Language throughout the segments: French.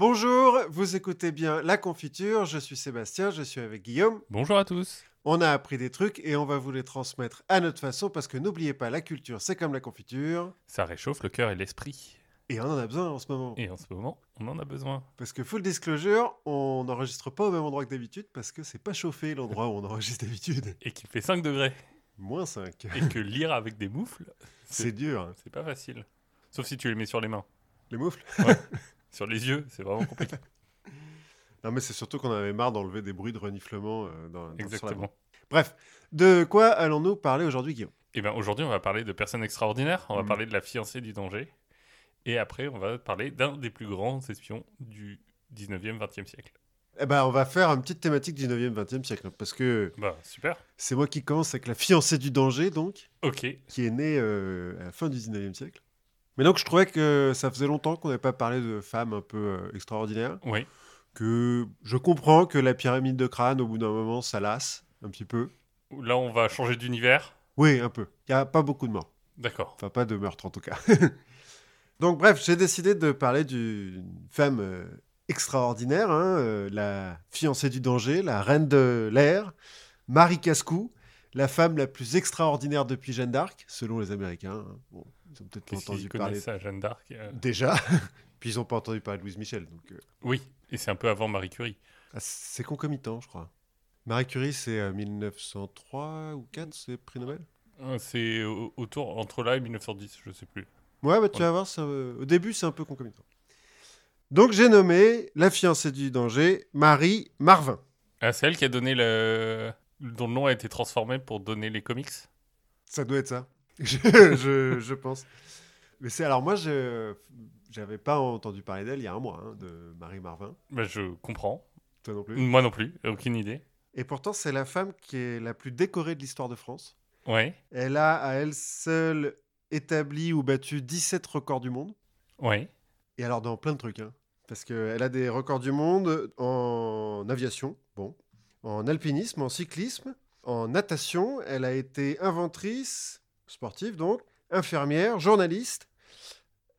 Bonjour, vous écoutez bien La Confiture, je suis Sébastien, je suis avec Guillaume. Bonjour à tous. On a appris des trucs et on va vous les transmettre à notre façon parce que n'oubliez pas, la culture c'est comme la confiture Ça réchauffe le cœur et l'esprit. et on en a besoin en ce moment. Et en ce moment, on en a besoin. Parce que full disclosure, on n'enregistre pas au même endroit que d'habitude parce que c'est pas chauffé l'endroit où on enregistre d'habitude. Et qu'il fait 5 degrés. Moins 5. Et que lire avec des moufles, C'est dur. hein. c'est pas facile. Sauf si tu les mets sur les mains. Les moufles Sur les yeux, c'est vraiment compliqué. Non mais c'est surtout qu'on avait marre d'enlever des bruits de reniflement euh, dans, dans- Exactement. Bref, de quoi allons-nous parler aujourd'hui Guillaume? Et bien aujourd'hui, on va parler de personnes extraordinaires. On va Mhm. parler de la fiancée du danger. Et après, on va parler d'un des plus grands espions du 19e, 20e siècle. Eh ben on va faire une petite thématique du 9e, 20e siècle hein, parce que Bah, super. c'est moi qui commence avec la fiancée du danger donc. Ok. qui est né euh, à la fin du 19e siècle. Mais donc je trouvais que ça faisait longtemps qu'on n'avait pas parlé de femmes un peu euh, extraordinaires, Oui. que je comprends que la pyramide de crâne, au bout d'un moment, ça lasse un petit peu. Là, on va changer d'univers. Oui, un peu. Il n'y a pas beaucoup de morts. D'accord. Enfin, pas de meurtres en tout cas. donc bref, j'ai décidé de parler d'une femme euh, extraordinaire, hein, euh, la fiancée du danger, la reine de l'air, Marie Cascou, la femme la plus extraordinaire depuis Jeanne d'Arc, selon les Américains. hein. Bon, ils ont peut-être entendu parler connaissent ça, Jeanne d'Arc euh, Déjà. Puis ils n'ont pas entendu parler de Louise Michel. Donc, euh, Oui. Et c'est un peu avant Marie Curie. ah, c'est concomitant, je crois. Marie Curie, c'est euh, 1903 ou 4, c'est prix Nobel? Euh, C'est au- autour, entre là et 1910, je sais plus. Ouais, bah, tu Ouais. vas voir, ça, euh, au début, c'est un peu concomitant. Donc j'ai nommé la fiancée du danger, Marie Marvin. Ah, c'est elle qui a donné le. Dont le nom a été transformé pour donner les comics? Ça doit être ça. je, je- je pense. Mais c'est alors moi, je j'avais pas entendu parler d'elle il y a un mois, hein, de Marie Marvin. bah, Je comprends. Toi non plus. Moi non plus, aucune idée. Et pourtant, c'est la femme qui est la plus décorée de l'histoire de France. Ouais, Elle a à elle seule établi ou battu 17 records du monde. ouais. Et alors dans plein de trucs. hein. Parce qu'elle a des records du monde en aviation, bon, en alpinisme, en cyclisme, en natation. Elle a été inventrice, sportive donc, infirmière, journaliste,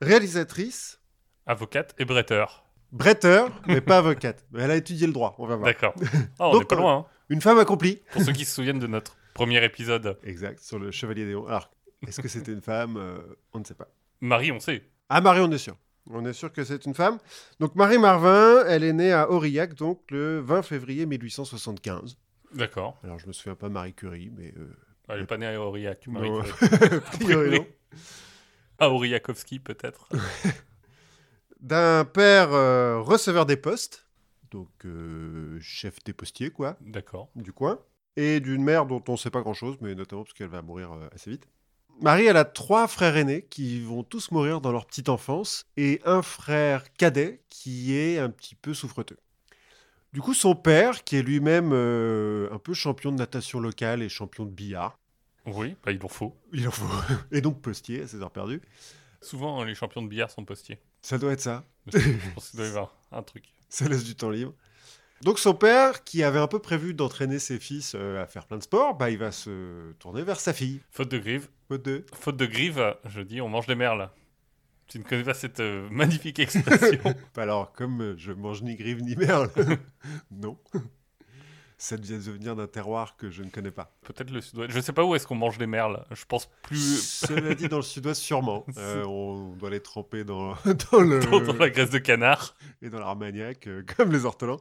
réalisatrice, Avocate et bretteur. bretteur, mais pas avocate. Mais elle a étudié le droit, on va voir. D'accord. Ah, on n'est pas euh, loin, hein. Une femme accomplie. Pour ceux qui se souviennent de notre premier épisode. Exact, sur le Chevalier d'Éon. Alors, est-ce que c'était une femme Euh, On ne sait pas. Marie, on sait. Ah, Marie, on est sûr. On est sûr que c'est une femme. Donc, Marie Marvin, elle est née à Aurillac, donc le 20 février 1875. D'accord. Alors, je me souviens pas Marie Curie, mais. euh, Elle n'est pas née à Aurillac, Marie non, Curie. non. À Aurillakovski, peut-être. D'un père euh, receveur des postes, donc euh, chef des postiers, quoi, D'accord. du coin, et d'une mère dont on ne sait pas grand-chose, mais notamment parce qu'elle va mourir assez vite. Marie, elle a trois frères aînés qui vont tous mourir dans leur petite enfance, et un frère cadet qui est un petit peu souffreteux. Du coup, son père, qui est lui-même euh, un peu champion de natation locale et champion de billard, Oui, bah, il en faut. il en faut, et donc postier à ses heures perdues, Souvent, les champions de billard sont postiers. ça doit être ça. Je pense qu'il doit y avoir un truc. ça laisse du temps libre. Donc son père, qui avait un peu prévu d'entraîner ses fils euh, à faire plein de sports, bah, il va se tourner vers sa fille. Faute de grive. Faute de... Faute de grive, je dis, on mange des merles. Tu ne connais pas cette euh, magnifique expression Bah alors, comme euh, je mange ni grive ni merle, non. Ça vient de venir d'un terroir que je ne connais pas. Peut-être le sud-ouest. Je sais pas où est-ce qu'on mange des merles. Je pense plus Cela dit, dans le sud-ouest, sûrement. Euh, on doit les tremper dans, dans le... dans, dans la graisse de canard. et dans l'armagnac, euh, comme les ortolans.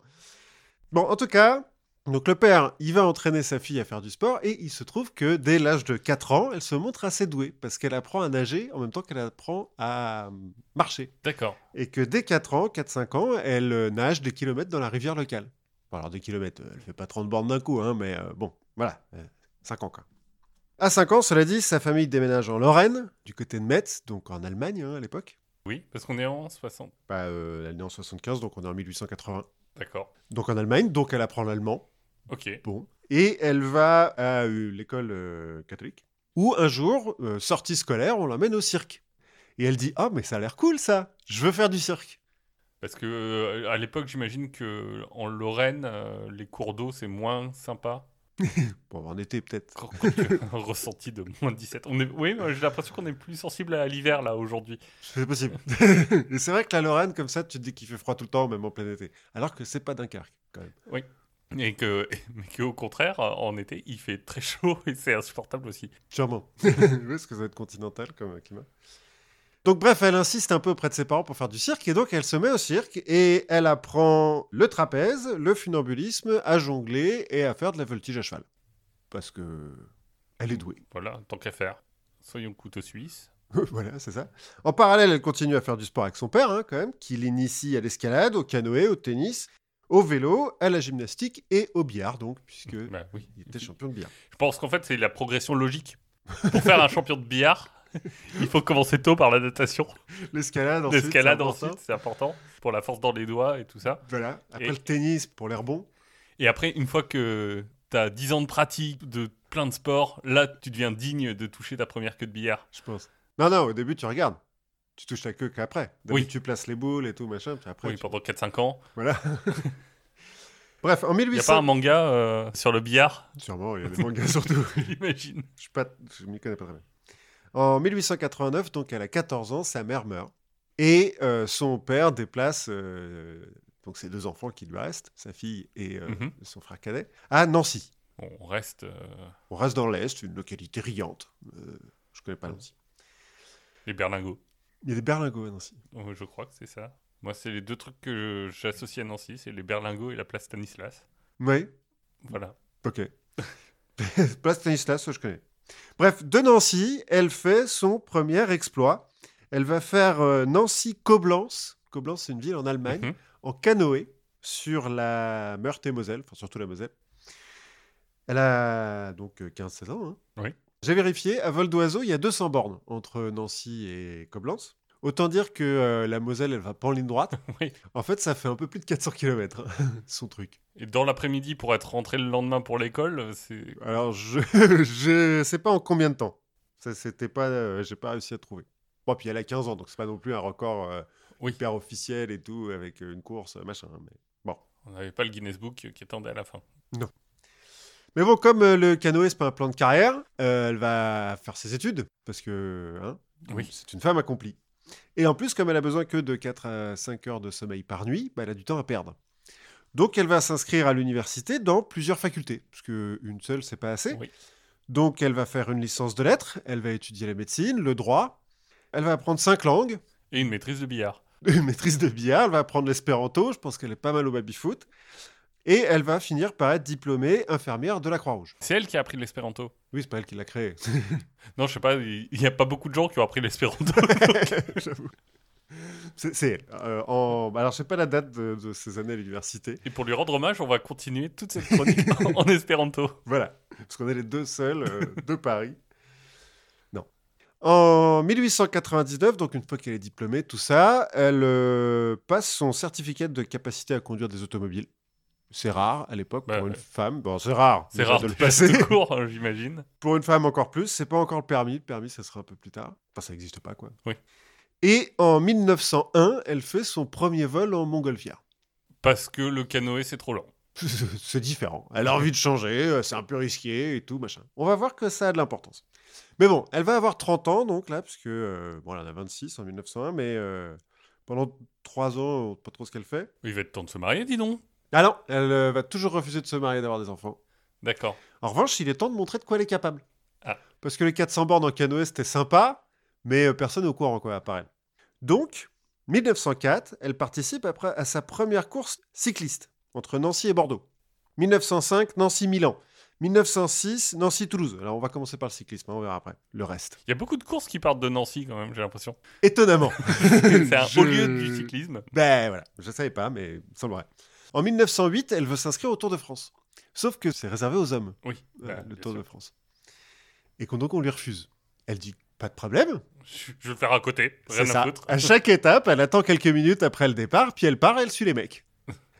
Bon, en tout cas, donc le père, il va entraîner sa fille à faire du sport et il se trouve que dès l'âge de 4 ans, elle se montre assez douée parce qu'elle apprend à nager en même temps qu'elle apprend à marcher. D'accord. Et que dès 4 ans, 4-5 ans, elle euh, nage des kilomètres dans la rivière locale. Bon, alors des kilomètres, euh, elle fait pas 30 bornes d'un coup, hein, mais euh, bon, voilà, 5 ans quoi. À 5 ans, cela dit, sa famille déménage en Lorraine, du côté de Metz, donc en Allemagne hein, à l'époque. Oui, parce qu'on est en 60. Bah, euh, elle est en 75, donc on est en 1880. D'accord. Donc en Allemagne, donc elle apprend l'allemand. Ok. Bon. Et elle va à euh, l'école euh, catholique, où un jour, euh, sortie scolaire, on l'emmène au cirque. Et elle dit Ah, mais ça a l'air cool ça Je veux faire du cirque. Parce que à l'époque, j'imagine que en Lorraine, les cours d'eau c'est moins sympa. Bon, en été peut-être. Un ressenti de moins 17. On est... Oui, j'ai l'impression qu'on est plus sensible à l'hiver là aujourd'hui. C'est possible. Et c'est vrai que la Lorraine, comme ça, tu te dis qu'il fait froid tout le temps, même en plein été. Alors que c'est pas Dunkerque, quand même. Et que, mais qu'au contraire, en été, il fait très chaud et c'est insupportable aussi. Sûrement. oui, parce que ça va être continental comme climat. Donc bref, elle insiste un peu auprès de ses parents pour faire du cirque, et donc elle se met au cirque, et elle apprend le trapèze, le funambulisme, à jongler et à faire de la voltige à cheval. Parce que elle est douée. Voilà, tant qu'à faire. Soyons couteau suisse. voilà, c'est ça. En parallèle, elle continue à faire du sport avec son père, hein, quand même, qui l'initie à l'escalade, au canoë, au tennis, au vélo, à la gymnastique et au billard, donc, puisque Bah oui. il était champion de billard. Je pense qu'en fait, c'est la progression logique. Pour faire un champion de billard, il faut commencer tôt par la natation. L'escalade, ensuite. L'escalade ensuite, c'est important. Pour la force dans les doigts et tout ça. Voilà. Après Et- le tennis pour l'air bon. Et après, une fois que tu as 10 ans de pratique, de plein de sports, là, tu deviens digne de toucher ta première queue de billard. je pense. Non, non, au début, tu regardes. Tu touches ta queue qu'après. Oui. tu places les boules et tout, machin, puis après. oui, tu- pendant 4-5 ans. Voilà. Bref, en Il n'y a 1800. pas un manga euh, sur le billard, Sûrement, il y a des mangas surtout. j'imagine. Je je m'y connais pas très bien. En 1889, donc elle a 14 ans, sa mère meurt. Et euh, son père déplace euh, donc ses deux enfants qui lui restent, sa fille et euh, Mhm. son frère cadet, à Nancy. On reste. On reste dans l'Est, une localité riante. Je connais pas Nancy. les berlingots. Il y a des berlingots à Nancy. Oh, je crois que c'est ça. Moi, c'est les deux trucs que j'associe à Nancy c'est les berlingots et la place Stanislas. Oui, Voilà. ok. Place Stanislas, je connais. Bref, de Nancy, elle fait son premier exploit. Elle va faire euh, Nancy-Coblence. Coblence, c'est une ville en Allemagne. Mhm. en canoë sur la Meurthe et Moselle, enfin surtout la Moselle. Elle a donc euh, 15-16 ans. hein. Oui. J'ai vérifié, à vol d'oiseau, il y a 200 bornes entre Nancy et Coblence. Autant dire que euh, la Moselle, elle va pas en ligne droite. Oui. En fait, ça fait un peu plus de 400 km, son truc. Et dans l'après-midi, pour être rentré le lendemain pour l'école, c'est. Alors, je je sais pas en combien de temps. Ça, c'était pas, euh, j'ai pas réussi à trouver. Bon, puis elle a 15 ans, donc c'est pas non plus un record euh, Oui. hyper officiel et tout, avec euh, une course, machin. Mais bon. On n'avait pas le Guinness Book qui attendait à la fin. Mais bon, comme euh, le canoë, c'est pas un plan de carrière, euh, elle va faire ses études, parce que hein, Oui. c'est une femme accomplie. Et en plus, comme elle a besoin que de 4 à 5 heures de sommeil par nuit, bah, elle a du temps à perdre. Donc elle va s'inscrire à l'université dans plusieurs facultés, parce qu'une seule, c'est pas assez. Oui. Donc elle va faire une licence de lettres, elle va étudier la médecine, le droit, elle va apprendre cinq langues, Et une maîtrise de billard. une maîtrise de billard, elle va apprendre l'espéranto, je pense qu'elle est pas mal au baby-foot, et elle va finir par être diplômée infirmière de la Croix-Rouge. C'est elle qui a appris l'espéranto. Oui, c'est pas elle qui l'a créé. Non, je sais pas, il n'y a pas beaucoup de gens qui ont appris l'espéranto. J'avoue. C'est elle. Euh, en... Alors, je sais pas la date de, de ces années à l'université. Et pour lui rendre hommage, on va continuer toute cette chronique en espéranto. Voilà. Parce qu'on est les deux seuls euh, de Paris. Non. En 1899, donc une fois qu'elle est diplômée, tout ça, elle euh, passe son certificat de capacité à conduire des automobiles. C'est rare à l'époque Bah, pour une ouais. femme. Bon, c'est rare. C'est rare de le passer. court, hein, j'imagine. Pour une femme encore plus, c'est pas encore le permis. Le permis, ça sera un peu plus tard. Enfin, ça n'existe pas, quoi. Oui. Et en 1901, elle fait son premier vol en montgolfière. Parce que le canoë, c'est trop lent. c'est différent. Elle a envie de changer, euh, c'est un peu risqué et tout, machin. On va voir que ça a de l'importance. Mais bon, elle va avoir 30 ans, donc là, parce que, euh, bon, elle en a 26 en 1901, mais euh, pendant 3 ans, on ne sait pas trop ce qu'elle fait. Il va être temps de se marier, dis donc. Ah non, elle euh, va toujours refuser de se marier et d'avoir des enfants. D'accord. En revanche, il est temps de montrer de quoi elle est capable. Ah. Parce que les 400 bornes en canoë, c'était sympa, mais euh, personne au courant, quoi, à part elle. Donc, 1904, elle participe après à sa première course cycliste entre Nancy et Bordeaux. 1905, Nancy-Milan. 1906, Nancy-Toulouse. Alors, on va commencer par le cyclisme, hein, on verra après le reste. Il y a beaucoup de courses qui partent de Nancy, quand même, j'ai l'impression. Étonnamment. c'est un Je- haut lieu du cyclisme. Ben voilà, je savais pas, mais il me semblerait. En 1908, elle veut s'inscrire au Tour de France. Sauf que c'est réservé aux hommes, Oui, euh, bah, le Tour sûr. de France. Et qu'on donc on lui refuse. Elle dit pas de problème. Je, vais le faire à côté, rien C'est à foutre. À chaque étape, elle attend quelques minutes après le départ, puis elle part, elle suit les mecs.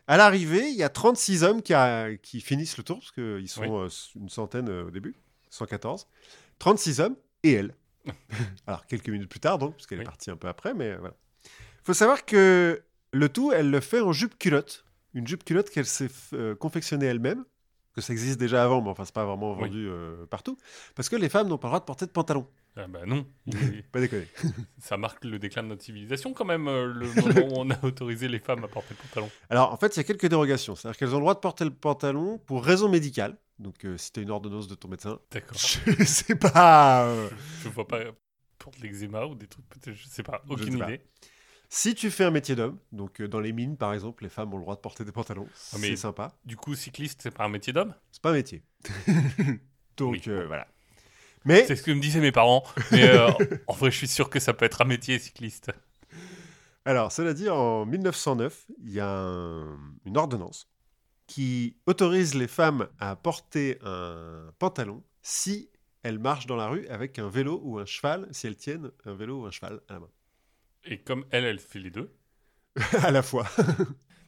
À l'arrivée, il y a 36 hommes qui, a- qui finissent le tour, parce qu'ils sont Oui. euh, une centaine euh, au début, 114. 36 hommes et elle. Alors, quelques minutes plus tard, donc, parce qu'elle Oui. est partie un peu après, mais voilà. Il faut savoir que le tout, elle le fait en jupe culotte. Une jupe culotte qu'elle s'est euh, confectionnée elle-même. que ça existe déjà avant, mais enfin, c'est pas vraiment Oui. vendu euh, partout. Parce que les femmes n'ont pas le droit de porter de pantalon. Ah bah non. Pas déconner. Ça marque le déclin de notre civilisation quand même, euh, le moment où on a autorisé les femmes à porter le pantalon. Alors, en fait, il y a quelques dérogations. C'est-à-dire qu'elles ont le droit de porter le pantalon pour raison médicale. Donc, euh, si tu as une ordonnance de ton médecin, D'accord. je sais pas. euh, Je vois pas pour de l'eczéma ou des trucs, je sais pas, Je aucune pas. Si tu fais un métier d'homme, donc euh, dans les mines par exemple, les femmes ont le droit de porter des pantalons. Ah, C'est sympa. Du coup, cycliste, c'est pas un métier d'homme? C'est pas un métier. donc Oui. euh, voilà. Mais C'est ce que me disaient mes parents, mais euh, en vrai, je suis sûr que ça peut être un métier cycliste. alors, cela dit, en 1909, il y a un- une ordonnance qui autorise les femmes à porter un pantalon si elles marchent dans la rue avec un vélo ou un cheval, si elles tiennent un vélo ou un cheval à la main. Et comme elle, elle fait les deux. à la fois.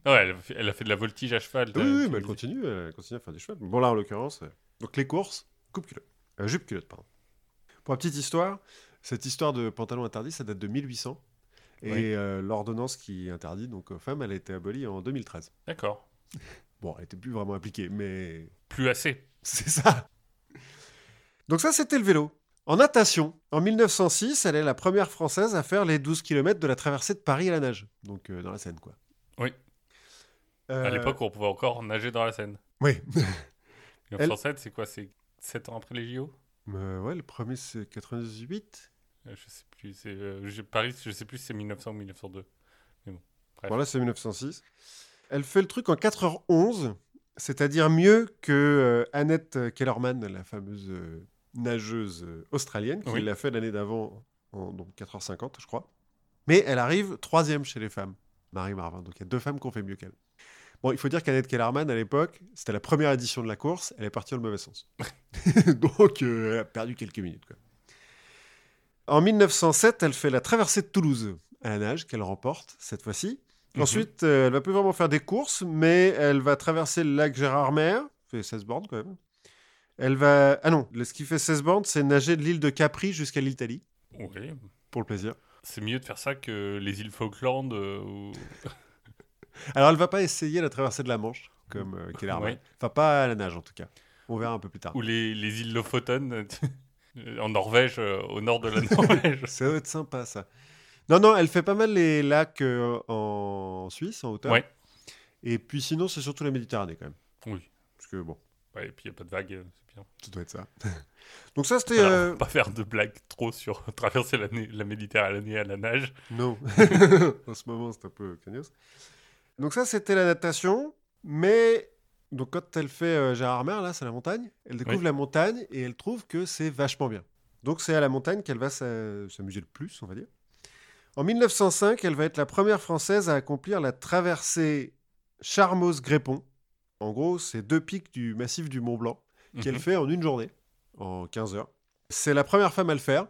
Non, elle, a fait- elle a fait de la voltige à cheval. Oui, oui, mais elle continue, elle continue à faire du cheval. Bon, là, en l'occurrence, euh, donc les courses, coupe culotte. Euh, jupe culotte, pardon. Pour la petite histoire, cette histoire de pantalon interdit, ça date de 1800. Et Oui. euh, l'ordonnance qui interdit donc aux femmes, elle a été abolie en 2013. D'accord. Bon, elle n'était plus vraiment appliquée, mais Plus assez. c'est ça. Donc ça, c'était le vélo. En natation, en 1906, elle est la première française à faire les 12 km de la traversée de Paris à la nage. Donc euh, dans la Seine, quoi. Oui. À Euh, l'époque, on pouvait encore nager dans la Seine. Oui. 1907, c'est quoi? C'est 7 ans après les JO Euh, ouais, le premier, c'est 98. Euh, Je sais plus. C'est Paris, je sais plus si c'est 1900 ou 1902. Bref. Bon, là, c'est 1906. Elle fait le truc en 4h11, c'est-à-dire mieux que Annette Kellerman, la fameuse nageuse euh, australienne, qui Oui. l'a fait l'année d'avant en donc 4h50, je crois. Mais elle arrive troisième chez les femmes, Marie Marvin. Donc il y a deux femmes qui ont fait mieux qu'elle. Bon, il faut dire qu'Annette Kellerman, à l'époque, c'était la première édition de la course, elle est partie dans le mauvais sens. donc euh, elle a perdu quelques minutes. quoi. En 1907, elle fait la traversée de Toulouse à la nage, qu'elle remporte cette fois-ci. Mhm. Ensuite, euh, elle va plus vraiment faire des courses, mais elle va traverser le lac Gérardmer, fait 16 bornes quand même. Elle va... Ah non, ce qui fait 16 bornes, c'est nager de l'île de Capri jusqu'à l'Italie, Oui. pour le plaisir. C'est mieux de faire ça que les îles Falkland euh, ou... Alors, elle va pas essayer la traversée de la Manche, comme euh, Kellerman. Ouais. Enfin, pas à la nage, en tout cas. On verra un peu plus tard. ou les, les îles Lofoten euh, en Norvège, euh, au nord de la Norvège. Ça doit être sympa, ça. Non, non, elle fait pas mal les lacs euh, en Suisse, en hauteur. Ouais. Et puis sinon, c'est surtout la Méditerranée, quand même. Oui. Parce que, bon, Ouais, et puis il n'y a pas de vagues, euh, c'est bien. ça doit être ça. Donc ça, c'était... On euh, va pas faire de blagues trop sur traverser la, la Méditerranée à la nage. Non. en ce moment, c'est un peu cagnos. Donc ça, c'était la natation. Mais donc quand elle fait euh, Gérardmer, là, c'est la montagne. Elle découvre Oui. la montagne et elle trouve que c'est vachement bien. Donc c'est à la montagne qu'elle va s'a- s'amuser le plus, on va dire. En 1905, elle va être la première Française à accomplir la traversée Charmoz-Grépon. En gros, c'est deux pics du massif du Mont Blanc qu'elle Mhm. fait en une journée, en 15 heures. C'est la première femme à le faire.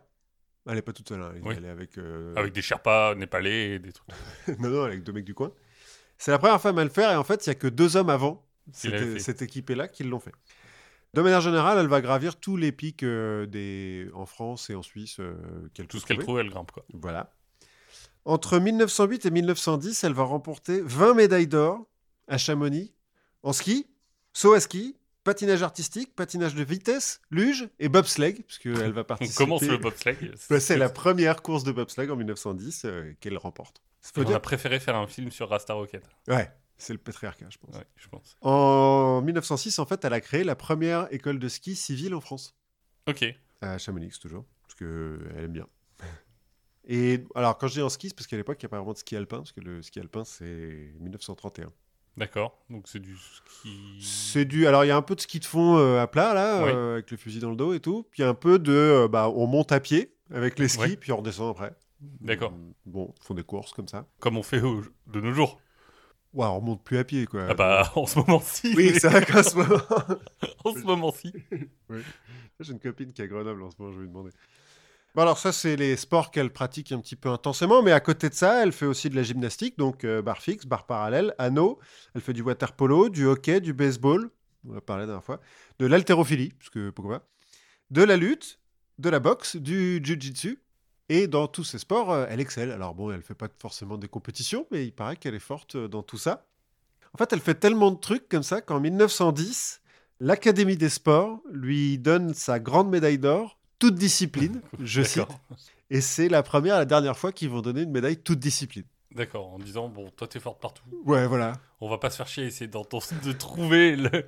Elle n'est pas toute seule, hein. Oui. elle est avec... euh, Avec des Sherpas népalais et des trucs. non, non, avec deux mecs du coin. C'est la première femme à le faire et en fait, il y a que deux hommes avant cette, cette équipée-là qui l'ont fait. De manière générale, elle va gravir tous les pics euh, des... en France et en Suisse euh, qu'elle Tout ce qu'elle trouve, elle grimpe, quoi. Voilà. Entre 1908 et 1910, elle va remporter 20 médailles d'or à Chamonix en ski, saut à ski, patinage artistique, patinage de vitesse, luge et bobsleigh, puisqu'elle va On participer. commence le bobsleigh. Bah, c'est la première course de bobsleigh en 1910 euh, qu'elle remporte. On dire- a préféré faire un film sur Rasta Rocket. Ouais, c'est le patriarcat, je pense. Ouais, je pense. En 1906, en fait, elle a créé la première école de ski civile en France. Ok. À Chamonix, toujours. Parce qu'elle aime bien. Et alors, quand je dis en ski, c'est parce qu'à l'époque, il n'y a pas vraiment de ski alpin. Parce que le ski alpin, c'est 1931. D'accord. Donc c'est du ski. C'est du. Alors, il y a un peu de ski de fond euh, à plat, là, Oui. euh, avec le fusil dans le dos et tout. Puis il y a un peu de. euh, bah, on monte à pied avec les skis, Ouais. puis on redescend après. D'accord. Bon, ils font des courses comme ça. Comme on fait au- de nos jours. Ouais, on monte plus à pied, quoi. Ah bah, en ce moment-ci. Oui, mais- c'est vrai qu'en ce moment. en ce moment-ci. J'ai une copine qui est à Grenoble en ce moment, je vais lui demander. Bon, alors ça, c'est les sports qu'elle pratique un petit peu intensément, mais à côté de ça, elle fait aussi de la gymnastique, donc euh, barre fixe, barre parallèle, anneau. Elle fait du water polo, du hockey, du baseball, on a parlé la dernière fois, de l'haltérophilie, parce que pourquoi pas, de la lutte, de la boxe, du jiu-jitsu. Et dans tous ces sports, euh, elle excelle. Alors bon, elle fait pas forcément des compétitions, mais il paraît qu'elle est forte euh, dans tout ça. En fait, elle fait tellement de trucs comme ça qu'en 1910, L'Académie des sports lui donne sa grande médaille d'or, toute discipline, je cite. Et c'est la première et la dernière fois qu'ils vont donner une médaille toute discipline. D'accord, en disant, bon, toi t'es forte partout. Ouais, voilà. On va pas se faire chier à essayer d'entendre- de trouver le-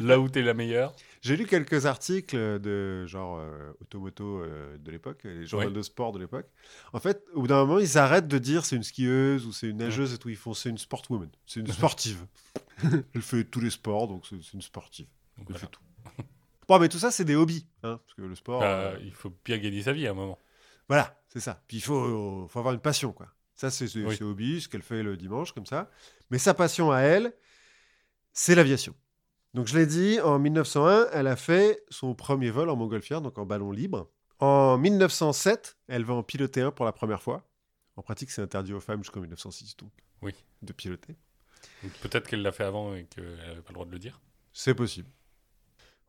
là où t'es la meilleure. J'ai lu quelques articles de genre euh, automoto euh, de l'époque, les journaux Ouais. de sport de l'époque. En fait, au bout d'un moment, ils arrêtent de dire c'est une skieuse ou c'est une nageuse et tout. Ils font c'est une sportwoman, c'est une sportive. Elle fait tous les sports, donc c'est c'est une sportive. Donc, Elle voilà. fait tout. Bon, mais tout ça, c'est des hobbies, hein, parce que le sport. Bah, euh, il faut bien gagner sa vie à un moment. Voilà, c'est ça. Puis il faut, faut avoir une passion, quoi. Ça, c'est Oui. c'est hobby, ce qu'elle fait le dimanche, comme ça. Mais sa passion à elle, c'est l'aviation. Donc, je l'ai dit, en 1901, elle a fait son premier vol en montgolfière, donc en ballon libre. En 1907, elle va en piloter un pour la première fois. En pratique, c'est interdit aux femmes jusqu'en 1906, donc, Oui. de piloter. Peut-être qu'elle l'a fait avant et qu'elle n'avait pas le droit de le dire. C'est possible.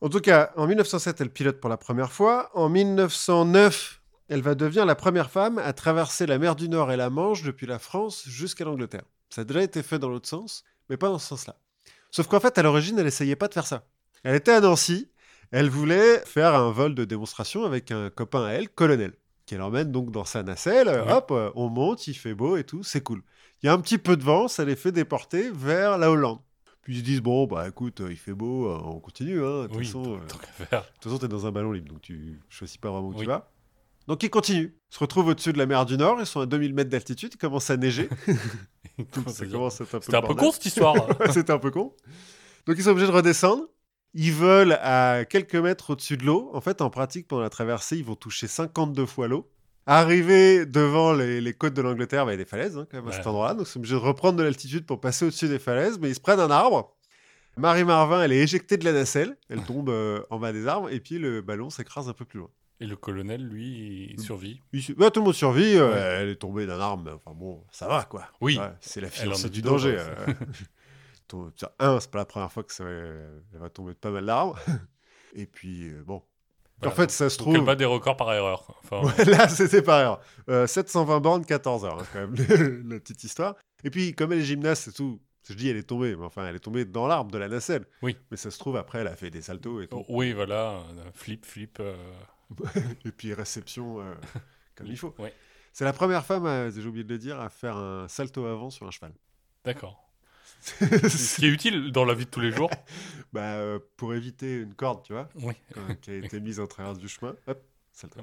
En tout cas, en 1907, elle pilote pour la première fois. En 1909, elle va devenir la première femme à traverser la mer du Nord et la Manche depuis la France jusqu'à l'Angleterre. Ça a déjà été fait dans l'autre sens, mais pas dans ce sens-là. Sauf qu'en fait, à l'origine, elle essayait pas de faire ça. Elle était à Nancy. Elle voulait faire un vol de démonstration avec un copain à elle, colonel, qui l'emmène donc dans sa nacelle. Hop, euh, on monte, il fait beau et tout, c'est cool. Il y a un petit peu de vent, ça les fait déporter vers la Hollande. Puis ils se disent bon bah écoute euh, il fait beau euh, on continue hein. de toute Oui, façon euh, façon t'es dans un ballon libre donc tu choisis pas vraiment où Oui. tu vas. Donc ils continuent. Ils se retrouvent au-dessus de la mer du Nord ils sont à 2000 mètres d'altitude il commence à neiger un C'était un peu con cette histoire. c'était un peu con. Donc ils sont obligés de redescendre. Ils volent à quelques mètres au-dessus de l'eau. En fait en pratique pendant la traversée ils vont toucher 52 fois l'eau Arrivés devant les, les côtes de l'Angleterre, bah, il y a des falaises hein, quand même à Ouais. cet endroit-là, donc ils sont obligés de reprendre de l'altitude pour passer au-dessus des falaises, mais ils se prennent un arbre. Marie Marvin, elle est éjectée de la nacelle, elle tombe euh, en bas des arbres, et puis le ballon s'écrase un peu plus loin. Et le colonel, lui, il survit. Il- bah, tout le monde survit, euh, Ouais. elle est tombée d'un arbre, mais enfin bon, ça va quoi. Oui. Ouais, c'est la fiancée du danger. danger, euh. Un, c'est pas la première fois que ça va, elle va tomber de pas mal d'arbres. Et puis, euh, bon. Voilà. En fait, ça se Donc elle trouve. bat des records par erreur. Enfin, Ouais, là, c'était pas erreur. Euh, 720 bornes, 14 heures, hein, quand même, la petite histoire. Et puis, comme elle est gymnaste et tout, je dis elle est tombée, mais enfin, elle est tombée dans l'arbre de la nacelle. Oui. Mais ça se trouve, après, elle a fait des saltos et tout. oh, oui, voilà, euh, flip, flip. euh, Et puis, réception euh, comme il faut. Ouais, C'est la première femme, j'ai oublié de le dire, à faire un salto avant sur un cheval. d'accord. Ce qui est utile dans la vie de tous les jours. bah, euh, pour éviter une corde, tu vois, Oui, euh, qui a été mise en travers du chemin. Hop, salto.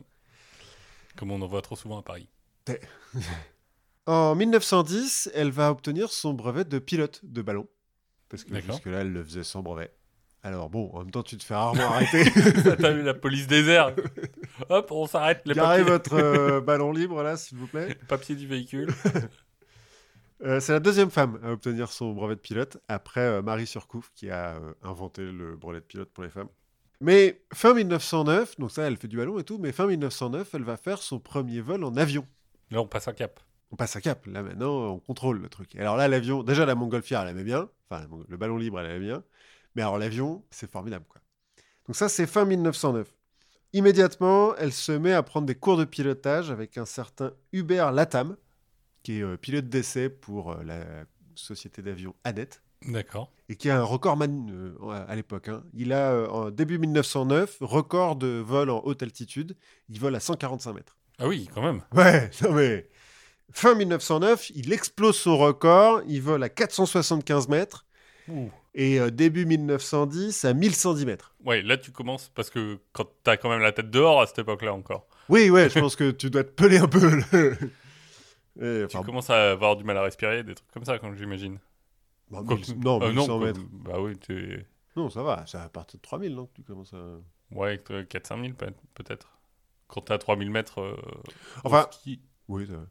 comme on en voit trop souvent à Paris. En 1910, elle va obtenir son brevet de pilote de ballon. Parce que jusque-là, elle le faisait sans brevet. Alors bon, en même temps, tu te fais rarement arrêter. T'as vu la police airs Hop, on s'arrête. Garez papiers, votre euh, ballon libre là, s'il vous plaît. papier du véhicule. Euh, c'est la deuxième femme à obtenir son brevet de pilote, après euh, Marie Surcouf, qui a euh, inventé le brevet de pilote pour les femmes. Mais fin 1909, donc ça, elle fait du ballon et tout, mais fin 1909, elle va faire son premier vol en avion. Là, on passe un cap. On passe à cap. Là, maintenant, on contrôle le truc. Alors là, l'avion, déjà, la montgolfière, elle aimait bien. Enfin, le ballon libre, elle aimait bien. Mais alors, l'avion, c'est formidable, quoi. Donc ça, c'est fin 1909. Immédiatement, elle se met à prendre des cours de pilotage avec un certain Hubert Latam, qui est euh, pilote d'essai pour euh, la société d'avion ADET, D'accord. et qui a un record man- euh, à l'époque. hein. Il a, en début 1909, record de vol en haute altitude. Il vole à 145 mètres. Ah oui, quand même. Ouais, non mais. Fin 1909, il explose son record, il vole à 475 mètres, et euh, début 1910 à 1110 mètres. Ouais, là, tu commences parce que quand t'as quand même la tête dehors à cette époque-là encore, Oui, ouais, je pense que tu dois te peler un peu. le- Et, tu commences à avoir du mal à respirer, des trucs comme ça, quand j'imagine. bah, Quoi- 1000 non, Euh, 1100 quoi- mètres. Bah oui, t'es. Non, ça va, c'est à partir de 3000 non, que tu commences à... Ouais, 4-5 000 peut- peut-être. Quand t'es à 3000 mètres. euh, Enfin, ski. Oui, ça va.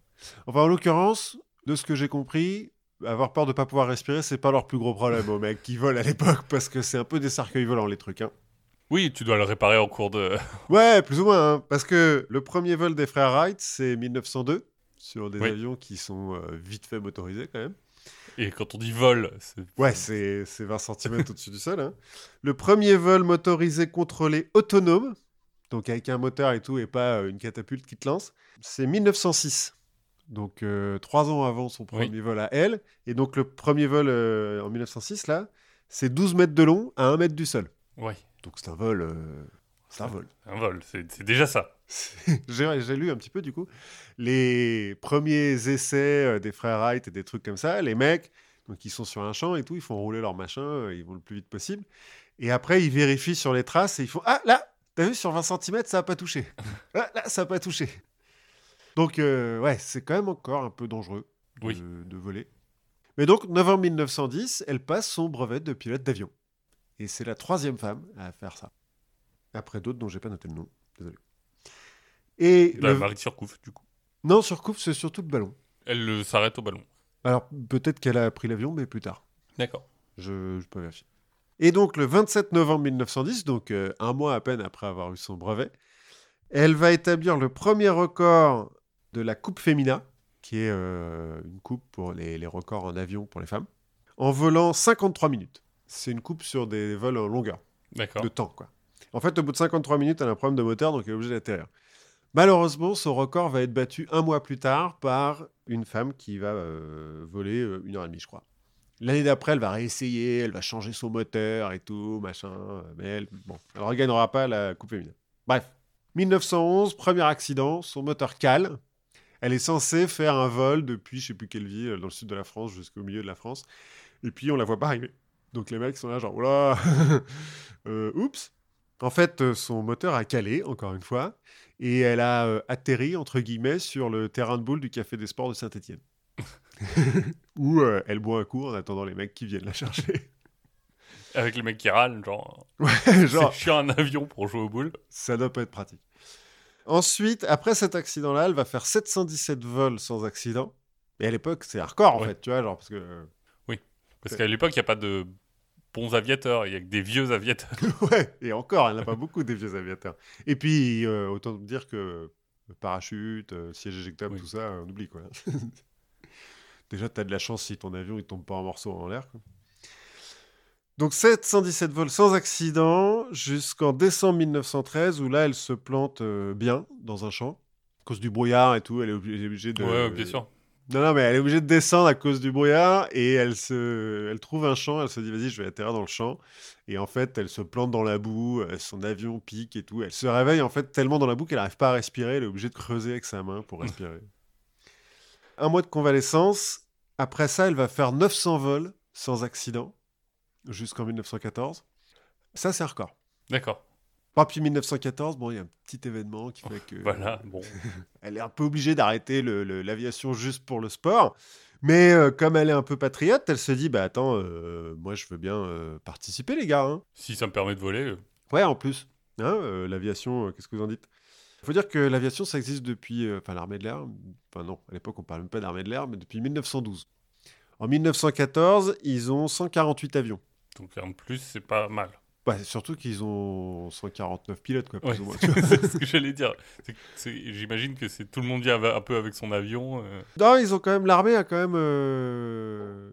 Enfin, en l'occurrence, de ce que j'ai compris, avoir peur de pas pouvoir respirer, c'est pas leur plus gros problème aux mecs qui volent à l'époque, parce que c'est un peu des cercueils volants, les trucs. Hein. Oui, tu dois le réparer en cours de. Ouais, plus ou moins, hein, parce que le premier vol des frères Wright, c'est 1902, sur des Oui. avions qui sont euh, vite fait motorisés quand même. Et quand on dit vol, c'est. Ouais, c'est c'est 20 cm au-dessus du sol. hein. Le premier vol motorisé contrôlé autonome, donc avec un moteur et tout, et pas euh, une catapulte qui te lance, c'est 1906. Donc euh, trois ans avant son premier Oui. vol à elle. Et donc le premier vol euh, en 1906, là, c'est 12 mètres de long à 1 mètre du sol. Ouais, Donc c'est un vol. euh, c'est un vol. un vol, c'est c'est déjà ça. J'ai lu un petit peu du coup les premiers essais euh, des frères Wright et des trucs comme ça. Les mecs, donc ils sont sur un champ et tout, ils font rouler leur machin, euh, ils vont le plus vite possible. Et après, ils vérifient sur les traces et ils font Ah là, t'as vu sur 20 cm, ça a pas touché. Ah, là, ça a pas touché. Donc euh, ouais, c'est quand même encore un peu dangereux de, Oui. de voler. Mais donc, novembre 1910, elle passe son brevet de pilote d'avion. Et c'est la troisième femme à faire ça. Après d'autres dont j'ai pas noté le nom. Désolé. Et La le- Marie Surcouf, du coup. non, sur Coupe, c'est surtout le ballon. Elle euh, s'arrête au ballon. Alors, peut-être qu'elle a pris l'avion, mais plus tard. D'accord. Je, je peux vérifier. Et donc, le 27 novembre 1910, donc euh, un mois à peine après avoir eu son brevet, elle va établir le premier record de la Coupe Femina, qui est euh, une coupe pour les, les records en avion pour les femmes, en volant 53 minutes. C'est une coupe sur des vols en longueur. D'accord. de temps. Quoi. En fait, au bout de 53 minutes, elle a un problème de moteur, donc elle est obligée d'atterrir. Malheureusement, son record va être battu un mois plus tard par une femme qui va euh, voler euh, une heure et demie, je crois. L'année d'après, elle va réessayer, elle va changer son moteur et tout, machin. euh, Mais elle, bon, elle ne regagnera pas la Coupe féminine. Bref, 1911, premier accident, son moteur cale. Elle est censée faire un vol depuis je sais plus quelle ville, dans le sud de la France jusqu'au milieu de la France. Et puis, on la voit pas arriver. Donc les mecs sont là genre, oula, oups. En fait, son moteur a calé, encore une fois, et elle a euh, atterri, entre guillemets, sur le terrain de boule du Café des Sports de Saint-Etienne. Où euh, elle boit un coup en attendant les mecs qui viennent la chercher. Avec les mecs qui râlent, genre. Ouais, genre, C'est chiant un avion pour jouer aux boules. ça doit pas être pratique. Ensuite, après cet accident-là, elle va faire 717 vols sans accident. Et à l'époque, c'est hardcore, en Ouais. fait, tu vois, genre, parce que... euh, Parce qu'à l'époque, il n'y a pas de bons aviateurs, il y a que des vieux aviateurs. Ouais, et encore, elle n'a pas beaucoup des vieux aviateurs. Et puis, euh, autant dire que le parachute, euh, siège éjectable, Oui. tout ça, on oublie quoi. Déjà, tu as de la chance si ton avion il tombe pas en morceaux en l'air. Donc 717 vols sans accident jusqu'en décembre 1913 où là elle se plante euh, bien dans un champ à cause du brouillard et tout. Elle est obli- elle est obligée de. Ouais, bien sûr. Non, non, mais elle est obligée de descendre à cause du brouillard et elle, se... elle trouve un champ, elle se dit vas-y, je vais atterrir dans le champ. Et en fait, elle se plante dans la boue, euh, son avion pique et tout. Elle se réveille en fait tellement dans la boue qu'elle n'arrive pas à respirer, elle est obligée de creuser avec sa main pour respirer. un mois de convalescence. Après ça, elle va faire 900 vols sans accident jusqu'en 1914. Ça, c'est un record. D'accord. Pas puis 1914, bon, il y a un petit événement qui fait que Voilà, bon. elle est un peu obligée d'arrêter l'aviation juste pour le sport. Mais euh, comme elle est un peu patriote, elle se dit bah attends, euh, moi je veux bien euh, participer les gars. hein. Si ça me permet de voler, Ouais, en plus, Hein, l'aviation, qu'est-ce que vous en dites? Il faut dire que l'aviation ça existe depuis, enfin l'armée de l'air. Enfin non, à l'époque on parle même pas d'armée de l'air, mais depuis 1912. En 1914, ils ont 148 avions. donc en plus, c'est pas mal. Ouais, surtout qu'ils ont 149 pilotes quoi, plus Ouais, ou moins. c'est ce que j'allais dire. J'imagine que c'est tout le monde vient ava- un peu avec son avion. euh. Non, ils ont quand même l'armée a quand même euh,